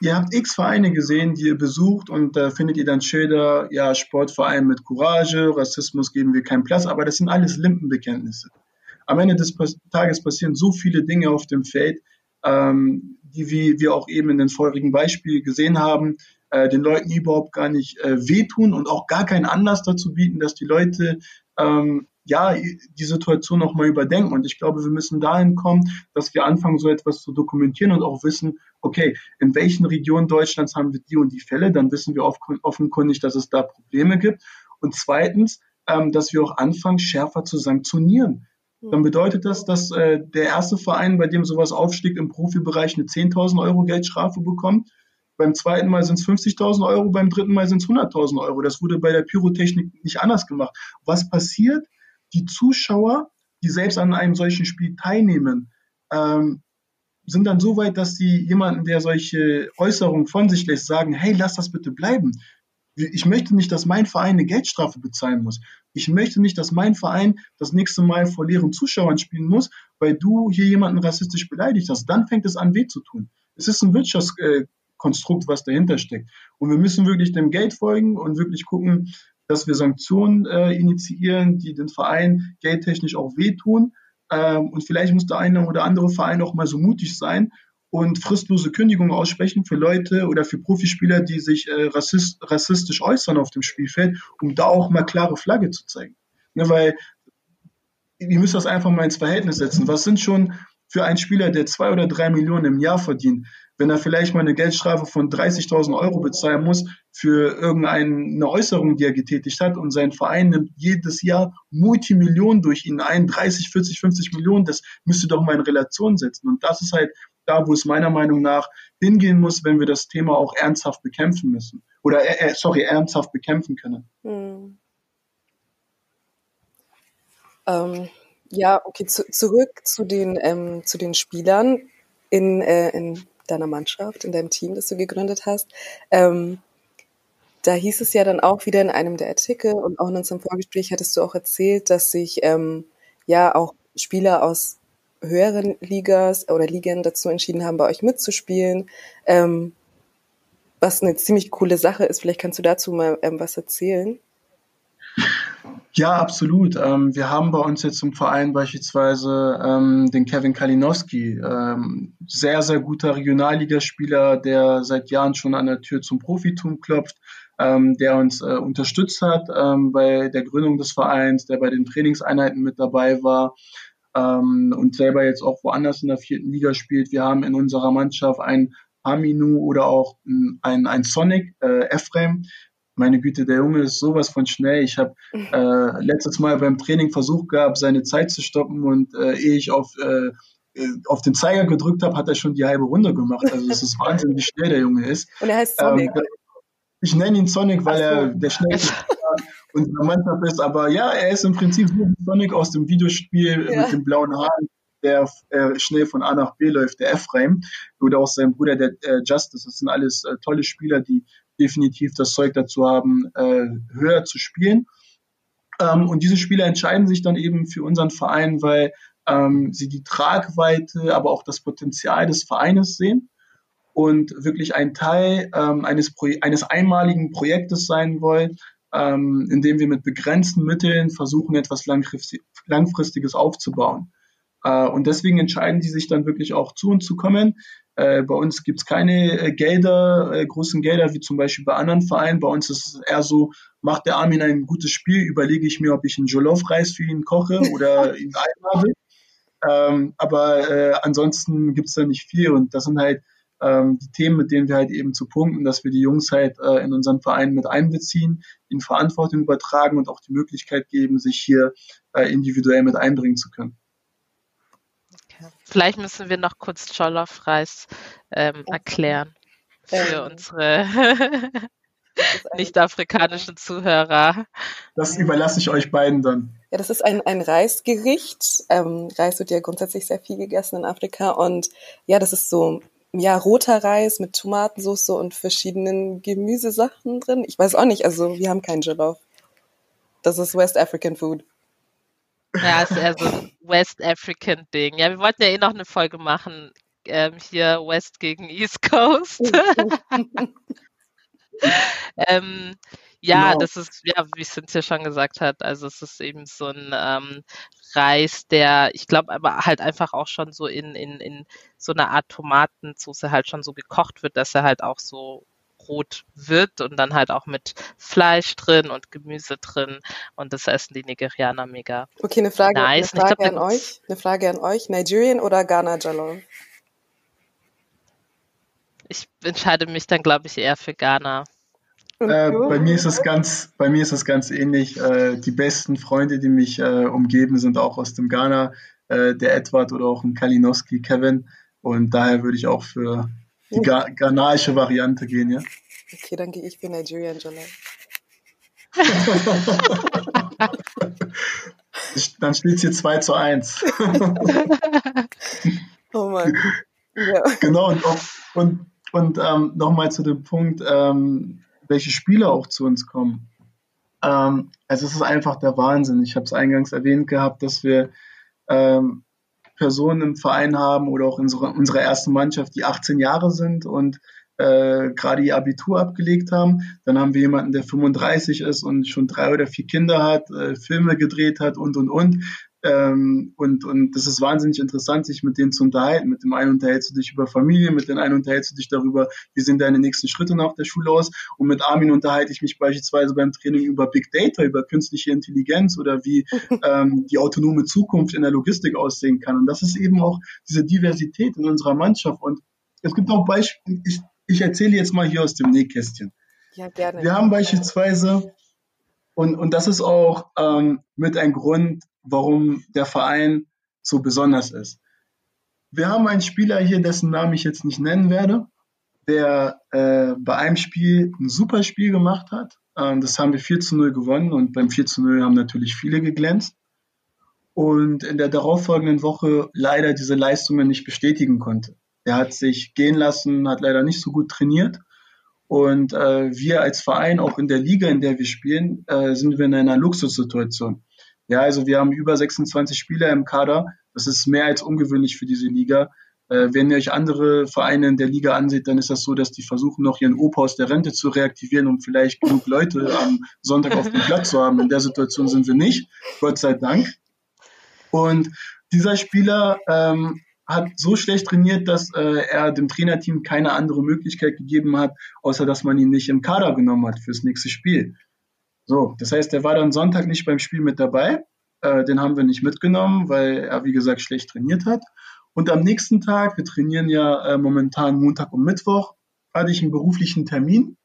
ihr habt x Vereine gesehen, die ihr besucht und da findet ihr dann Schilder, ja, Sportverein mit Courage, Rassismus geben wir keinen Platz, aber das sind alles Limpenbekenntnisse. Am Ende des Tages passieren so viele Dinge auf dem Feld, ähm, die wie wir auch eben in den vorigen Beispielen gesehen haben, äh, den Leuten überhaupt gar nicht äh, wehtun und auch gar keinen Anlass dazu bieten, dass die Leute ähm, ja, die Situation nochmal überdenken. Und ich glaube, wir müssen dahin kommen, dass wir anfangen, so etwas zu dokumentieren und auch wissen, okay, in welchen Regionen Deutschlands haben wir die und die Fälle, dann wissen wir offenkundig, dass es da Probleme gibt. Und zweitens, ähm, dass wir auch anfangen, schärfer zu sanktionieren. Dann bedeutet das, dass äh, der erste Verein, bei dem sowas aufstieg, im Profibereich eine 10.000 Euro Geldstrafe bekommt. Beim zweiten Mal sind es 50.000 Euro, beim dritten Mal sind es 100.000 Euro. Das wurde bei der Pyrotechnik nicht anders gemacht. Was passiert? die Zuschauer, die selbst an einem solchen Spiel teilnehmen, ähm, sind dann so weit, dass sie jemanden, der solche Äußerungen von sich lässt, sagen, hey, lass das bitte bleiben. Ich möchte nicht, dass mein Verein eine Geldstrafe bezahlen muss. Ich möchte nicht, dass mein Verein das nächste Mal vor leeren Zuschauern spielen muss, weil du hier jemanden rassistisch beleidigt hast. Dann fängt es an, weh zu tun. Es ist ein Wirtschaftskonstrukt, was dahinter steckt. Und wir müssen wirklich dem Geld folgen und wirklich gucken, dass wir Sanktionen äh, initiieren, die den Verein geldtechnisch auch wehtun. Ähm, und vielleicht muss der eine oder andere Verein auch mal so mutig sein und fristlose Kündigungen aussprechen für Leute oder für Profispieler, die sich äh, rassist, rassistisch äußern auf dem Spielfeld, um da auch mal klare Flagge zu zeigen. Ne, weil ihr müsst das einfach mal ins Verhältnis setzen. Was sind schon für einen Spieler, der zwei oder drei Millionen im Jahr verdient, wenn er vielleicht mal eine Geldstrafe von 30.000 Euro bezahlen muss für irgendeine Äußerung, die er getätigt hat und sein Verein nimmt jedes Jahr Multimillionen durch ihn ein, 30, 40, 50 Millionen, das müsste doch mal in Relation setzen. Und das ist halt da, wo es meiner Meinung nach hingehen muss, wenn wir das Thema auch ernsthaft bekämpfen müssen. Oder, äh, äh sorry, ernsthaft bekämpfen können. Hm. Ähm, ja, okay, zu, zurück zu den, ähm, zu den Spielern in, äh, in deiner Mannschaft, in deinem Team, das du gegründet hast. Ähm, da hieß es ja dann auch wieder in einem der Artikel und auch in unserem Vorgespräch hattest du auch erzählt, dass sich ähm, ja auch Spieler aus höheren Ligas oder Ligen dazu entschieden haben, bei euch mitzuspielen. Ähm, was eine ziemlich coole Sache ist. Vielleicht kannst du dazu mal ähm, was erzählen. Ja, absolut. Ähm, wir haben bei uns jetzt im Verein beispielsweise ähm, den Kevin Kalinowski, ähm, sehr, sehr guter Regionalligaspieler, der seit Jahren schon an der Tür zum Profitum klopft, ähm, der uns äh, unterstützt hat ähm, bei der Gründung des Vereins, der bei den Trainingseinheiten mit dabei war ähm, und selber jetzt auch woanders in der vierten Liga spielt. Wir haben in unserer Mannschaft einen Aminu oder auch ein, ein Sonic, äh, Ephraim, meine Güte, der Junge ist sowas von schnell. Ich habe äh, letztes Mal beim Training versucht gehabt, seine Zeit zu stoppen und äh, ehe ich auf, äh, auf den Zeiger gedrückt habe, hat er schon die halbe Runde gemacht. Also es ist Wahnsinn, wie schnell der Junge ist. Und er heißt Sonic. Ähm, ich nenne ihn Sonic, weil so. er der schnellste unserer Mannschaft ist. Aber ja, er ist im Prinzip so wie Sonic aus dem Videospiel ja. mit den blauen Haaren der äh, schnell von A nach B läuft, der Ephraim, oder auch sein Bruder, der äh, Justice. Das sind alles äh, tolle Spieler, die definitiv das Zeug dazu haben, äh, höher zu spielen. Ähm, und diese Spieler entscheiden sich dann eben für unseren Verein, weil ähm, sie die Tragweite, aber auch das Potenzial des Vereines sehen und wirklich ein Teil ähm, eines, eines einmaligen Projektes sein wollen, ähm, in dem wir mit begrenzten Mitteln versuchen, etwas Langfristig Langfristiges aufzubauen. Äh, und deswegen entscheiden die sich dann wirklich auch zu uns zu kommen. Äh, bei uns gibt es keine äh, Gelder, äh, großen Gelder, wie zum Beispiel bei anderen Vereinen. Bei uns ist es eher so, macht der Armin ein gutes Spiel, überlege ich mir, ob ich einen Jollof-Reis für ihn koche oder ihn einlade. Ähm, aber äh, ansonsten gibt es da nicht viel und das sind halt ähm, die Themen, mit denen wir halt eben zu punkten, dass wir die Jungs halt äh, in unseren Verein mit einbeziehen, ihnen Verantwortung übertragen und auch die Möglichkeit geben, sich hier äh, individuell mit einbringen zu können. Vielleicht müssen wir noch kurz Jollof-Reis ähm, erklären für ähm. unsere nicht-afrikanischen Zuhörer. Das überlasse ich euch beiden dann. Ja, das ist ein, ein Reisgericht. Ähm, Reis wird ja grundsätzlich sehr viel gegessen in Afrika und ja, das ist so ja, roter Reis mit Tomatensauce und verschiedenen Gemüsesachen drin. Ich weiß auch nicht, also wir haben keinen Jollof. Das ist West African Food. Ja, ist eher so ein West African Ding. Ja, wir wollten ja eh noch eine Folge machen, ähm, hier West gegen East Coast. ähm, ja, genau. das ist, ja, wie Cynthia schon gesagt hat, also es ist eben so ein ähm, Reis, der, ich glaube, aber halt einfach auch schon so in, in, in so einer Art Tomatensauce halt schon so gekocht wird, dass er halt auch so rot wird und dann halt auch mit Fleisch drin und Gemüse drin und das essen die Nigerianer mega. Okay, eine Frage, nice. eine Frage glaub, an euch, eine Frage an euch, Nigerian oder Ghana Jollof? Ich entscheide mich dann, glaube ich, eher für Ghana. Äh, bei mir ist es ganz, bei mir ist es ganz ähnlich. Äh, die besten Freunde, die mich äh, umgeben, sind auch aus dem Ghana, äh, der Edward oder auch ein Kalinowski, Kevin. Und daher würde ich auch für die Ga ghanaische Variante gehen, ja. Okay, dann gehe ich für Nigerian Jalal. dann steht es hier 2 zu 1. oh Mann. Ja. Genau, und, und, und ähm, nochmal zu dem Punkt, ähm, welche Spieler auch zu uns kommen. Ähm, also es ist einfach der Wahnsinn. Ich habe es eingangs erwähnt gehabt, dass wir ähm, Personen im Verein haben oder auch unsere, unsere erste Mannschaft, die 18 Jahre sind und äh, gerade ihr Abitur abgelegt haben. Dann haben wir jemanden, der 35 ist und schon drei oder vier Kinder hat, äh, Filme gedreht hat und, und, und. Ähm, und, und das ist wahnsinnig interessant, sich mit denen zu unterhalten. Mit dem einen unterhältst du dich über Familie, mit dem einen unterhältst du dich darüber, wie sehen deine nächsten Schritte nach der Schule aus. Und mit Armin unterhalte ich mich beispielsweise beim Training über Big Data, über künstliche Intelligenz oder wie ähm, die autonome Zukunft in der Logistik aussehen kann. Und das ist eben auch diese Diversität in unserer Mannschaft. Und es gibt auch Beispiele, ich, ich erzähle jetzt mal hier aus dem Nähkästchen. Ja, gerne. Wir haben beispielsweise und, und das ist auch ähm, mit ein Grund, warum der Verein so besonders ist. Wir haben einen Spieler hier, dessen Namen ich jetzt nicht nennen werde, der äh, bei einem Spiel ein super Spiel gemacht hat. Ähm, das haben wir 4 zu 0 gewonnen und beim 4 zu 0 haben natürlich viele geglänzt. Und in der darauffolgenden Woche leider diese Leistungen nicht bestätigen konnte. Er hat sich gehen lassen, hat leider nicht so gut trainiert und äh, wir als Verein, auch in der Liga, in der wir spielen, äh, sind wir in einer Luxussituation. Ja, also wir haben über 26 Spieler im Kader. Das ist mehr als ungewöhnlich für diese Liga. Äh, wenn ihr euch andere Vereine in der Liga ansieht, dann ist das so, dass die versuchen, noch ihren Opa aus der Rente zu reaktivieren, um vielleicht genug Leute am Sonntag auf dem Platz zu haben. In der Situation sind wir nicht, Gott sei Dank. Und dieser Spieler ähm, hat so schlecht trainiert, dass äh, er dem Trainerteam keine andere Möglichkeit gegeben hat, außer dass man ihn nicht im Kader genommen hat fürs nächste Spiel. So, das heißt, er war dann Sonntag nicht beim Spiel mit dabei. Äh, den haben wir nicht mitgenommen, weil er, wie gesagt, schlecht trainiert hat. Und am nächsten Tag, wir trainieren ja äh, momentan Montag und Mittwoch, hatte ich einen beruflichen Termin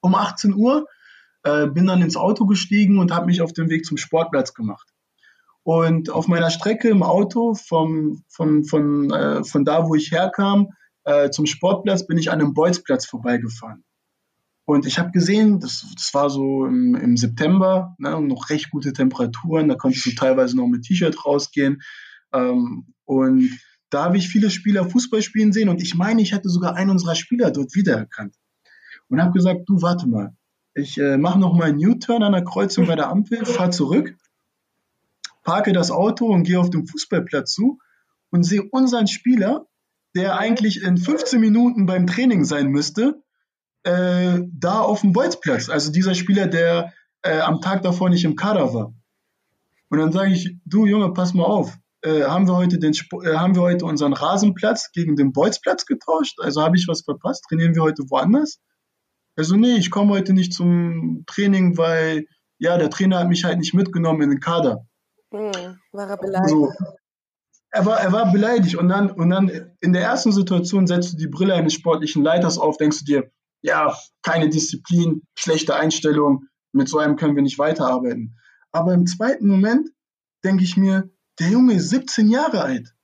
um 18 Uhr, äh, bin dann ins Auto gestiegen und habe mich auf den Weg zum Sportplatz gemacht. Und auf meiner Strecke im Auto vom, vom, von, äh, von da, wo ich herkam, äh, zum Sportplatz, bin ich an einem Bolzplatz vorbeigefahren. Und ich habe gesehen, das, das war so im, im September, ne, noch recht gute Temperaturen, da konntest du teilweise noch mit T-Shirt rausgehen. Ähm, und da habe ich viele Spieler Fußball spielen sehen und ich meine, ich hätte sogar einen unserer Spieler dort wiedererkannt. Und habe gesagt, du warte mal, ich äh, mache noch mal einen U-Turn an der Kreuzung bei der Ampel, fahr zurück parke das Auto und gehe auf den Fußballplatz zu und sehe unseren Spieler, der eigentlich in 15 Minuten beim Training sein müsste, äh, da auf dem Bolzplatz. Also dieser Spieler, der äh, am Tag davor nicht im Kader war. Und dann sage ich, du Junge, pass mal auf. äh, haben, wir heute den, äh, haben wir heute unseren Rasenplatz gegen den Bolzplatz getauscht? Also habe ich was verpasst? Trainieren wir heute woanders? Also nee, ich komme heute nicht zum Training, weil ja, der Trainer hat mich halt nicht mitgenommen in den Kader. Hm, war er beleidigt? So. Er war, er war beleidigt und dann, und dann in der ersten Situation setzt du die Brille eines sportlichen Leiters auf, denkst du dir, ja, keine Disziplin, schlechte Einstellung, mit so einem können wir nicht weiterarbeiten. Aber im zweiten Moment denke ich mir, der Junge ist 17 Jahre alt.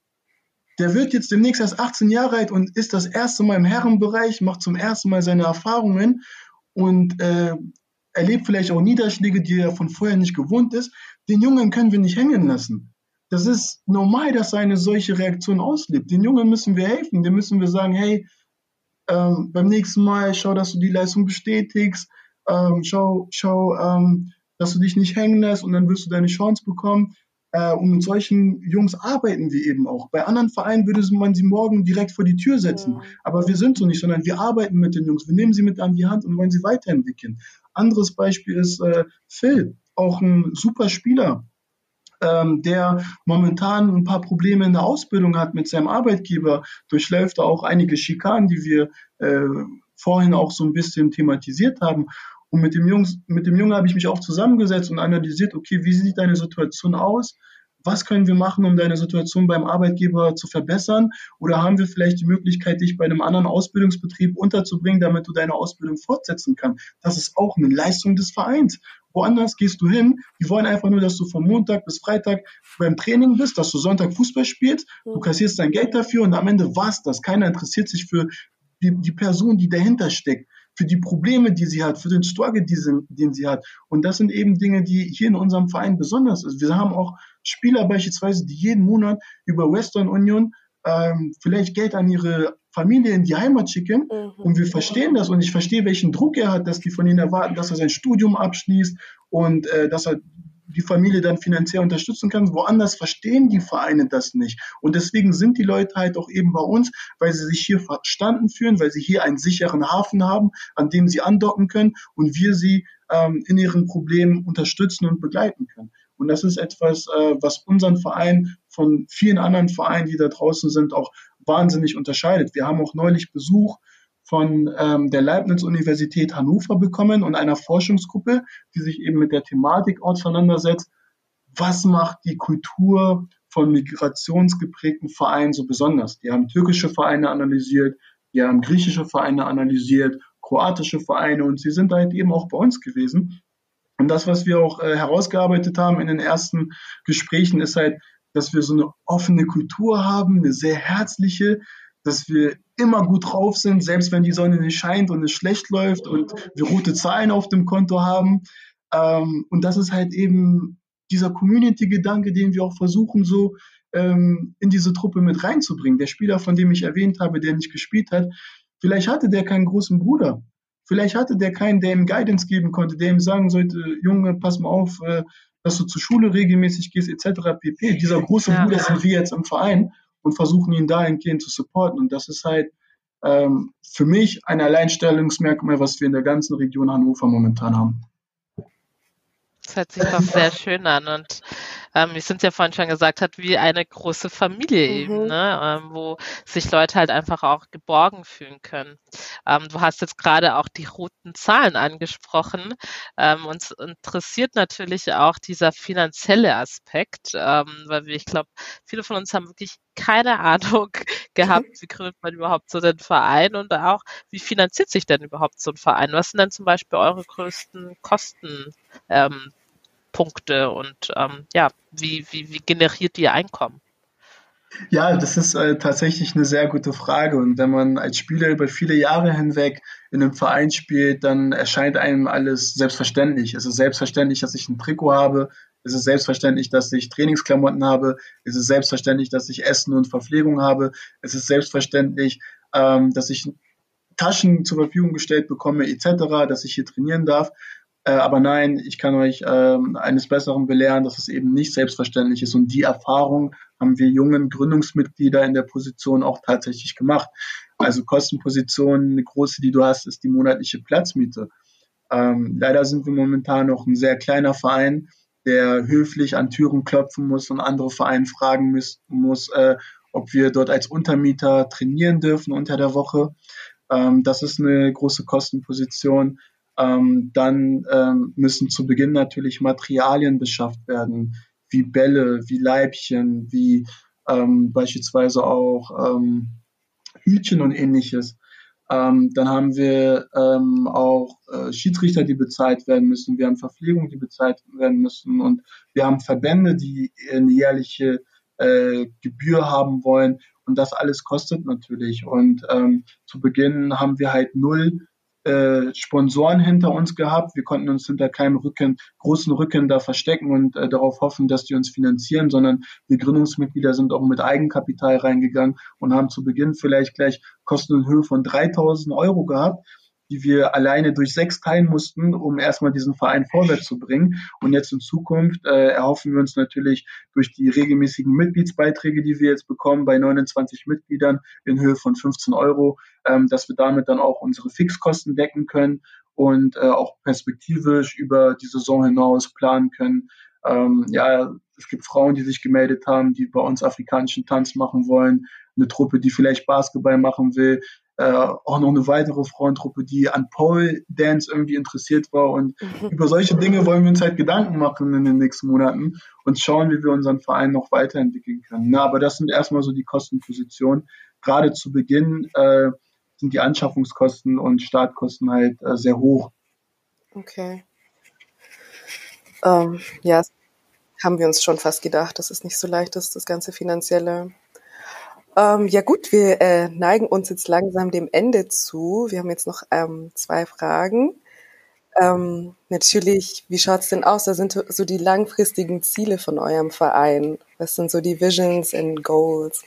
Der wird jetzt demnächst erst 18 Jahre alt und ist das erste Mal im Herrenbereich, macht zum ersten Mal seine Erfahrungen und äh, erlebt vielleicht auch Niederschläge, die er von vorher nicht gewohnt ist. Den Jungen können wir nicht hängen lassen. Das ist normal, dass er eine solche Reaktion auslebt. Den Jungen müssen wir helfen. Dem müssen wir sagen, hey, ähm, beim nächsten Mal schau, dass du die Leistung bestätigst. Ähm, schau, schau ähm, dass du dich nicht hängen lässt und dann wirst du deine Chance bekommen. Äh, und mit solchen Jungs arbeiten wir eben auch. Bei anderen Vereinen würde man sie morgen direkt vor die Tür setzen. Mhm. Aber wir sind so nicht, sondern wir arbeiten mit den Jungs. Wir nehmen sie mit an die Hand und wollen sie weiterentwickeln. Anderes Beispiel ist äh, Phil, auch ein super Spieler. Ähm, der momentan ein paar Probleme in der Ausbildung hat mit seinem Arbeitgeber, durchläuft auch einige Schikanen, die wir äh, vorhin auch so ein bisschen thematisiert haben. Und mit dem, Jungs, mit dem Jungen habe ich mich auch zusammengesetzt und analysiert, okay, wie sieht deine Situation aus? Was können wir machen, um deine Situation beim Arbeitgeber zu verbessern? Oder haben wir vielleicht die Möglichkeit, dich bei einem anderen Ausbildungsbetrieb unterzubringen, damit du deine Ausbildung fortsetzen kannst? Das ist auch eine Leistung des Vereins. Woanders gehst du hin, die wollen einfach nur, dass du von Montag bis Freitag beim Training bist, dass du Sonntag Fußball spielst, du kassierst dein Geld dafür und am Ende war's das. Keiner interessiert sich für die, die Person, die dahinter steckt für die Probleme, die sie hat, für den Struggle, sie, den sie hat. Und das sind eben Dinge, die hier in unserem Verein besonders ist. Wir haben auch Spieler beispielsweise, die jeden Monat über Western Union ähm, vielleicht Geld an ihre Familie in die Heimat schicken. Mhm. Und wir verstehen das und ich verstehe, welchen Druck er hat, dass die von ihm erwarten, dass er sein Studium abschließt und äh, dass er die Familie dann finanziell unterstützen kann. Woanders verstehen die Vereine das nicht. Und deswegen sind die Leute halt auch eben bei uns, weil sie sich hier verstanden fühlen, weil sie hier einen sicheren Hafen haben, an dem sie andocken können und wir sie ähm, in ihren Problemen unterstützen und begleiten können. Und das ist etwas, äh, was unseren Verein von vielen anderen Vereinen, die da draußen sind, auch wahnsinnig unterscheidet. Wir haben auch neulich Besuch von ähm, der Leibniz-Universität Hannover bekommen und einer Forschungsgruppe, die sich eben mit der Thematik auseinandersetzt. Was macht die Kultur von migrationsgeprägten Vereinen so besonders? Die haben türkische Vereine analysiert, die haben griechische Vereine analysiert, kroatische Vereine und sie sind halt eben auch bei uns gewesen. Und das, was wir auch äh, herausgearbeitet haben in den ersten Gesprächen, ist halt, dass wir so eine offene Kultur haben, eine sehr herzliche, dass wir immer gut drauf sind, selbst wenn die Sonne nicht scheint und es schlecht läuft und wir rote Zahlen auf dem Konto haben. Ähm, und das ist halt eben dieser Community-Gedanke, den wir auch versuchen, so ähm, in diese Truppe mit reinzubringen. Der Spieler, von dem ich erwähnt habe, der nicht gespielt hat, vielleicht hatte der keinen großen Bruder. Vielleicht hatte der keinen, der ihm Guidance geben konnte, der ihm sagen sollte, Junge, pass mal auf, äh, dass du zur Schule regelmäßig gehst, etc. pp. Dieser große ja. Bruder sind wir jetzt im Verein und versuchen ihn dahingehend zu supporten. Und das ist halt ähm, für mich ein Alleinstellungsmerkmal, was wir in der ganzen Region Hannover momentan haben. Das hört sich doch sehr schön an und ähm, wie es ja vorhin schon gesagt hat, wie eine große Familie mhm. eben, ne? ähm, wo sich Leute halt einfach auch geborgen fühlen können. Ähm, du hast jetzt gerade auch die roten Zahlen angesprochen. Ähm, uns interessiert natürlich auch dieser finanzielle Aspekt, ähm, weil wir, ich glaube, viele von uns haben wirklich keine Ahnung gehabt, wie gründet man überhaupt so den Verein und auch, wie finanziert sich denn überhaupt so ein Verein? Was sind denn zum Beispiel eure größten Kosten? Ähm, Punkte und ähm, ja, wie, wie, wie generiert ihr Einkommen? Ja, das ist äh, tatsächlich eine sehr gute Frage. Und wenn man als Spieler über viele Jahre hinweg in einem Verein spielt, dann erscheint einem alles selbstverständlich. Es ist selbstverständlich, dass ich ein Trikot habe. Es ist selbstverständlich, dass ich Trainingsklamotten habe. Es ist selbstverständlich, dass ich Essen und Verpflegung habe. Es ist selbstverständlich, ähm, dass ich Taschen zur Verfügung gestellt bekomme, etc., dass ich hier trainieren darf. Äh, aber nein, ich kann euch äh, eines Besseren belehren, dass es eben nicht selbstverständlich ist. Und die Erfahrung haben wir jungen Gründungsmitglieder in der Position auch tatsächlich gemacht. Also Kostenposition, eine große, die du hast, ist die monatliche Platzmiete. Ähm, leider sind wir momentan noch ein sehr kleiner Verein, der höflich an Türen klopfen muss und andere Vereine fragen muss, muss äh, ob wir dort als Untermieter trainieren dürfen unter der Woche. Ähm, das ist eine große Kostenposition. Ähm, dann ähm, müssen zu Beginn natürlich Materialien beschafft werden, wie Bälle, wie Leibchen, wie ähm, beispielsweise auch ähm, Hütchen und ähnliches. Ähm, dann haben wir ähm, auch äh, Schiedsrichter, die bezahlt werden müssen. Wir haben Verpflegung, die bezahlt werden müssen. Und wir haben Verbände, die eine jährliche äh, Gebühr haben wollen. Und das alles kostet natürlich. Und zu Beginn haben wir halt null äh, Sponsoren hinter uns gehabt. Wir konnten uns hinter keinem Rücken, großen Rücken da verstecken und äh, darauf hoffen, dass die uns finanzieren, sondern die Gründungsmitglieder sind auch mit Eigenkapital reingegangen und haben zu Beginn vielleicht gleich Kosten in Höhe von 3000 Euro gehabt die wir alleine durch sechs teilen mussten, um erstmal diesen Verein vorwärts zu bringen. Und jetzt in Zukunft äh, erhoffen wir uns natürlich durch die regelmäßigen Mitgliedsbeiträge, die wir jetzt bekommen bei 29 Mitgliedern in Höhe von 15 Euro, ähm, dass wir damit dann auch unsere Fixkosten decken können und äh, auch perspektivisch über die Saison hinaus planen können. Ähm, ja, es gibt Frauen, die sich gemeldet haben, die bei uns afrikanischen Tanz machen wollen, eine Truppe, die vielleicht Basketball machen will äh, auch noch eine weitere Frauentruppe, die an Pole Dance irgendwie interessiert war. Und mhm. über solche Dinge wollen wir uns halt Gedanken machen in den nächsten Monaten und schauen, wie wir unseren Verein noch weiterentwickeln können. Na, aber das sind erstmal so die Kostenpositionen. Gerade zu Beginn äh, sind die Anschaffungskosten und Startkosten halt äh, sehr hoch. Okay. Ähm, ja, haben wir uns schon fast gedacht, dass es nicht so leicht ist, das ganze Finanzielle. Ähm, ja gut, wir äh, neigen uns jetzt langsam dem Ende zu. Wir haben jetzt noch ähm, zwei Fragen. Ähm, natürlich, wie schaut's denn aus? Da sind so die langfristigen Ziele von eurem Verein. Was sind so die Visions and Goals?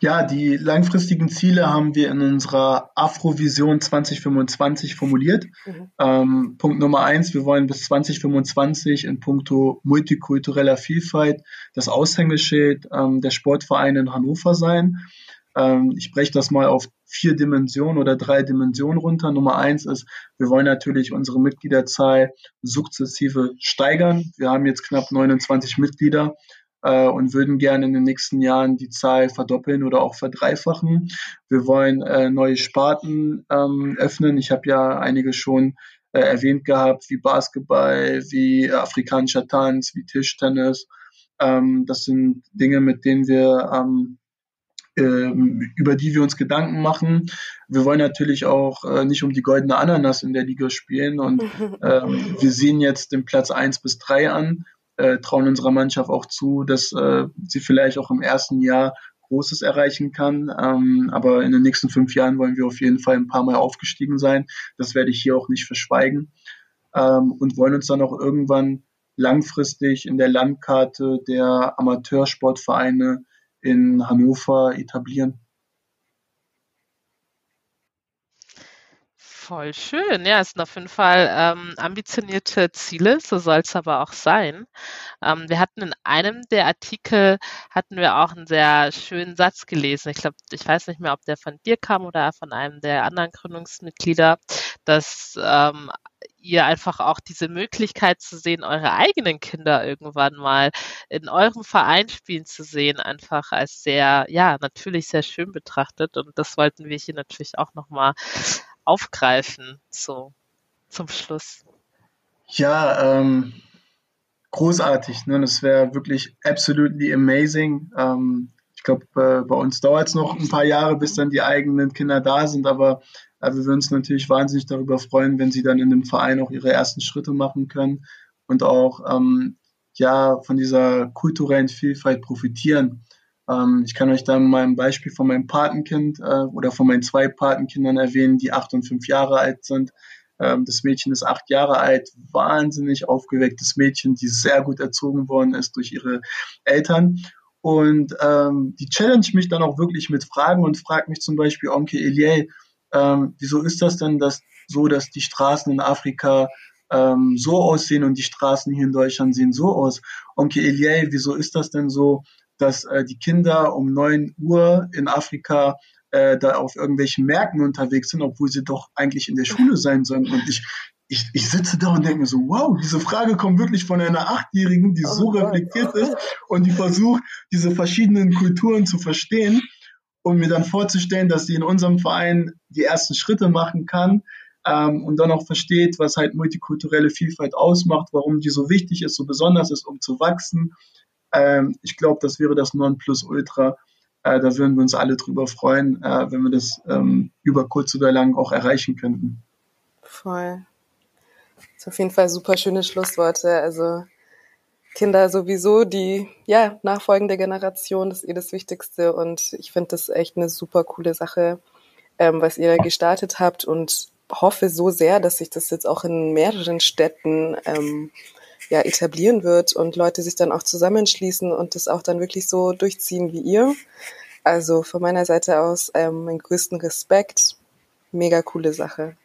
Ja, die langfristigen Ziele haben wir in unserer Afrovision 2025 formuliert. Mhm. Ähm, Punkt Nummer eins, wir wollen bis 2025 in puncto multikultureller Vielfalt das Aushängeschild ähm, der Sportvereine in Hannover sein. Ähm, ich breche das mal auf vier Dimensionen oder drei Dimensionen runter. Nummer eins ist, wir wollen natürlich unsere Mitgliederzahl sukzessive steigern. Wir haben jetzt knapp 29 Mitglieder äh, und würden gerne in den nächsten Jahren die Zahl verdoppeln oder auch verdreifachen. Wir wollen äh, neue Sparten ähm, öffnen. Ich habe ja einige schon äh, erwähnt gehabt, wie Basketball, wie afrikanischer Tanz, wie Tischtennis. Ähm, das sind Dinge, mit denen wir ähm, ähm, über die wir uns Gedanken machen. Wir wollen natürlich auch äh, nicht um die goldene Ananas in der Liga spielen und ähm, wir sehen jetzt den Platz eins bis drei an äh, trauen unserer Mannschaft auch zu, dass äh, sie vielleicht auch im ersten Jahr Großes erreichen kann. Ähm, aber in den nächsten fünf Jahren wollen wir auf jeden Fall ein paar Mal aufgestiegen sein. Das werde ich hier auch nicht verschweigen. Ähm, und wollen uns dann auch irgendwann langfristig in der Landkarte der Amateursportvereine in Hannover etablieren. Voll schön. Ja, es sind auf jeden Fall ähm, ambitionierte Ziele, so soll es aber auch sein. Ähm, wir hatten in einem der Artikel, hatten wir auch einen sehr schönen Satz gelesen. Ich glaube, ich weiß nicht mehr, ob der von dir kam oder von einem der anderen Gründungsmitglieder, dass ähm, ihr einfach auch diese Möglichkeit zu sehen, eure eigenen Kinder irgendwann mal in eurem Verein spielen zu sehen, einfach als sehr, ja, natürlich sehr schön betrachtet. Und das wollten wir hier natürlich auch nochmal aufgreifen, so zum Schluss? Ja, ähm, großartig. Ne? Das wäre wirklich absolutely amazing. Ähm, ich glaube, äh, bei uns dauert es noch ein paar Jahre, bis dann die eigenen Kinder da sind, aber äh, wir würden uns natürlich wahnsinnig darüber freuen, wenn sie dann in dem Verein auch ihre ersten Schritte machen können und auch ähm, ja von dieser kulturellen Vielfalt profitieren. Ähm, ich kann euch da mal ein Beispiel von meinem Patenkind äh, oder von meinen zwei Patenkindern erwähnen, die acht und fünf Jahre alt sind. Ähm, das Mädchen ist acht Jahre alt, wahnsinnig aufgewecktes Mädchen, die sehr gut erzogen worden ist durch ihre Eltern. Und ähm, die challenge mich dann auch wirklich mit Fragen und fragt mich zum Beispiel Onkel Eliel, ähm, wieso ist das denn dass, so, dass die Straßen in Afrika ähm, so aussehen und die Straßen hier in Deutschland sehen so aus? Onkel Eliel, wieso ist das denn so, dass äh, die Kinder um neun Uhr in Afrika äh, da auf irgendwelchen Märkten unterwegs sind, obwohl sie doch eigentlich in der Schule sein sollen. Und ich ich, ich sitze da und denke mir so, wow, diese Frage kommt wirklich von einer Achtjährigen, die oh so reflektiert ist und die versucht, diese verschiedenen Kulturen zu verstehen und mir dann vorzustellen, dass sie in unserem Verein die ersten Schritte machen kann ähm, und dann auch versteht, was halt multikulturelle Vielfalt ausmacht, warum die so wichtig ist, so besonders ist, um zu wachsen. Ähm, ich glaube, das wäre das Nonplusultra. Äh, da würden wir uns alle drüber freuen, äh, wenn wir das ähm, über kurz oder lang auch erreichen könnten. Voll. Das ist auf jeden Fall super schöne Schlussworte. Also Kinder sowieso, die ja nachfolgende Generation, das ist eh das Wichtigste. Und ich finde das echt eine super coole Sache, ähm, was ihr gestartet habt und hoffe so sehr, dass sich das jetzt auch in mehreren Städten ähm, ja, etablieren wird und Leute sich dann auch zusammenschließen und das auch dann wirklich so durchziehen wie ihr. Also von meiner Seite aus ähm, meinen größten Respekt. Mega coole Sache.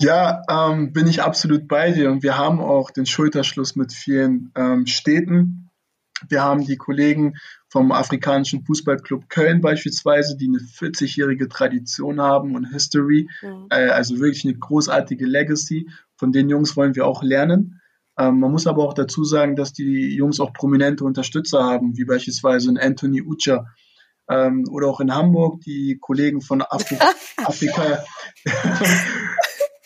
Ja, ähm, bin ich absolut bei dir und wir haben auch den Schulterschluss mit vielen ähm, Städten. Wir haben die Kollegen vom Afrikanischen Fußballclub Köln beispielsweise, die eine 40-jährige Tradition haben und History, mhm. äh, also wirklich eine großartige Legacy. Von den Jungs wollen wir auch lernen. Ähm, man muss aber auch dazu sagen, dass die Jungs auch prominente Unterstützer haben, wie beispielsweise ein Anthony Ucha, ähm, oder auch in Hamburg die Kollegen von Afri Afrika.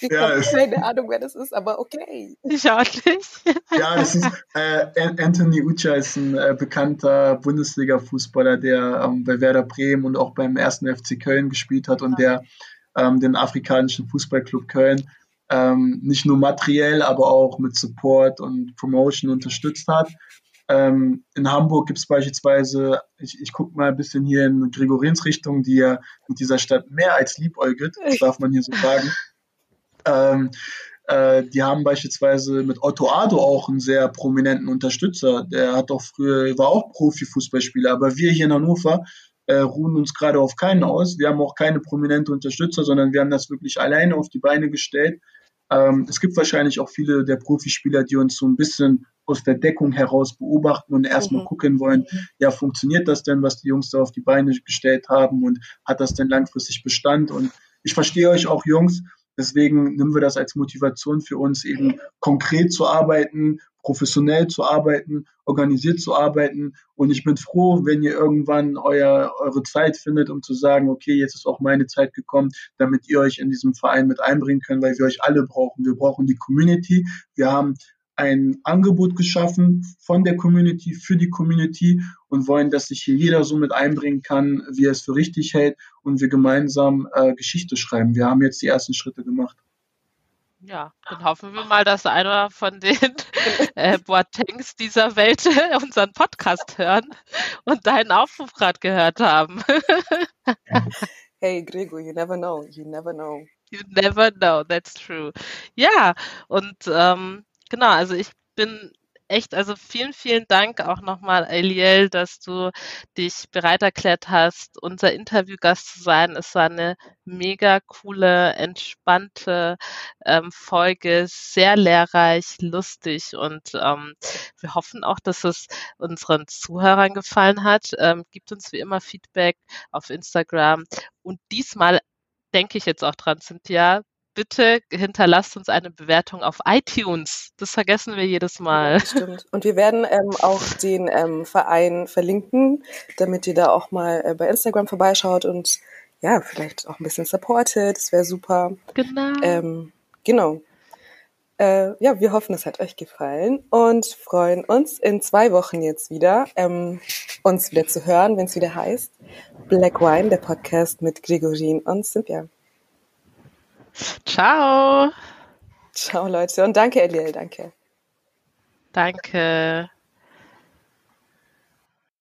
Ich ja, habe keine Ahnung, wer das ist, aber okay. Ich auch nicht. ja, das ist äh, Anthony Ucha ist ein äh, bekannter Bundesliga-Fußballer, der ähm, bei Werder Bremen und auch beim ersten FC Köln gespielt hat und der ähm, den afrikanischen Fußballclub Köln ähm, nicht nur materiell, aber auch mit Support und Promotion unterstützt hat. Ähm, in Hamburg gibt es beispielsweise, ich, ich gucke mal ein bisschen hier in Gregoriens Richtung, die ja mit dieser Stadt mehr als liebäugelt, das darf man hier so sagen. Ähm, äh, die haben beispielsweise mit Otto Ado auch einen sehr prominenten Unterstützer. Der hat auch früher, war auch Profifußballspieler, aber wir hier in Hannover äh, ruhen uns gerade auf keinen aus. Wir haben auch keine prominente Unterstützer, sondern wir haben das wirklich alleine auf die Beine gestellt. Ähm, es gibt wahrscheinlich auch viele der Profispieler, die uns so ein bisschen aus der Deckung heraus beobachten und erstmal mhm. gucken wollen, ja, funktioniert das denn, was die Jungs da auf die Beine gestellt haben und hat das denn langfristig Bestand? Und ich verstehe euch auch, Jungs, Deswegen nehmen wir das als Motivation für uns, eben konkret zu arbeiten, professionell zu arbeiten, organisiert zu arbeiten. Und ich bin froh, wenn ihr irgendwann euer, eure Zeit findet, um zu sagen, okay, jetzt ist auch meine Zeit gekommen, damit ihr euch in diesem Verein mit einbringen könnt, weil wir euch alle brauchen. Wir brauchen die Community. Wir haben ein Angebot geschaffen von der Community für die Community und wollen, dass sich hier jeder so mit einbringen kann, wie er es für richtig hält und wir gemeinsam äh, Geschichte schreiben. Wir haben jetzt die ersten Schritte gemacht. Ja, dann hoffen wir mal, dass einer von den äh, Boatengs dieser Welt unseren Podcast hören und deinen Aufruf gerade gehört haben. hey Gregor, you never know, you never know. You never know, that's true. Ja, und ähm, genau, also ich bin echt, also vielen, vielen Dank auch nochmal, Eliel, dass du dich bereit erklärt hast, unser Interviewgast zu sein. Es war eine mega coole, entspannte ähm, Folge, sehr lehrreich, lustig und ähm, wir hoffen auch, dass es unseren Zuhörern gefallen hat. Ähm, gibt uns wie immer Feedback auf Instagram und diesmal denke ich jetzt auch dran, Cynthia, bitte hinterlasst uns eine Bewertung auf iTunes. Das vergessen wir jedes Mal. Ja, stimmt. Und wir werden ähm, auch den ähm, Verein verlinken, damit ihr da auch mal äh, bei Instagram vorbeischaut und ja, vielleicht auch ein bisschen supportet. Das wäre super. Genau. Ähm, genau. Äh, ja, wir hoffen, es hat euch gefallen und freuen uns in zwei Wochen jetzt wieder, ähm, uns wieder zu hören, wenn es wieder heißt Black Wine, der Podcast mit Gregorin und Cynthia. Ciao. Ciao, Leute. Und danke, Eliel. Danke. Danke.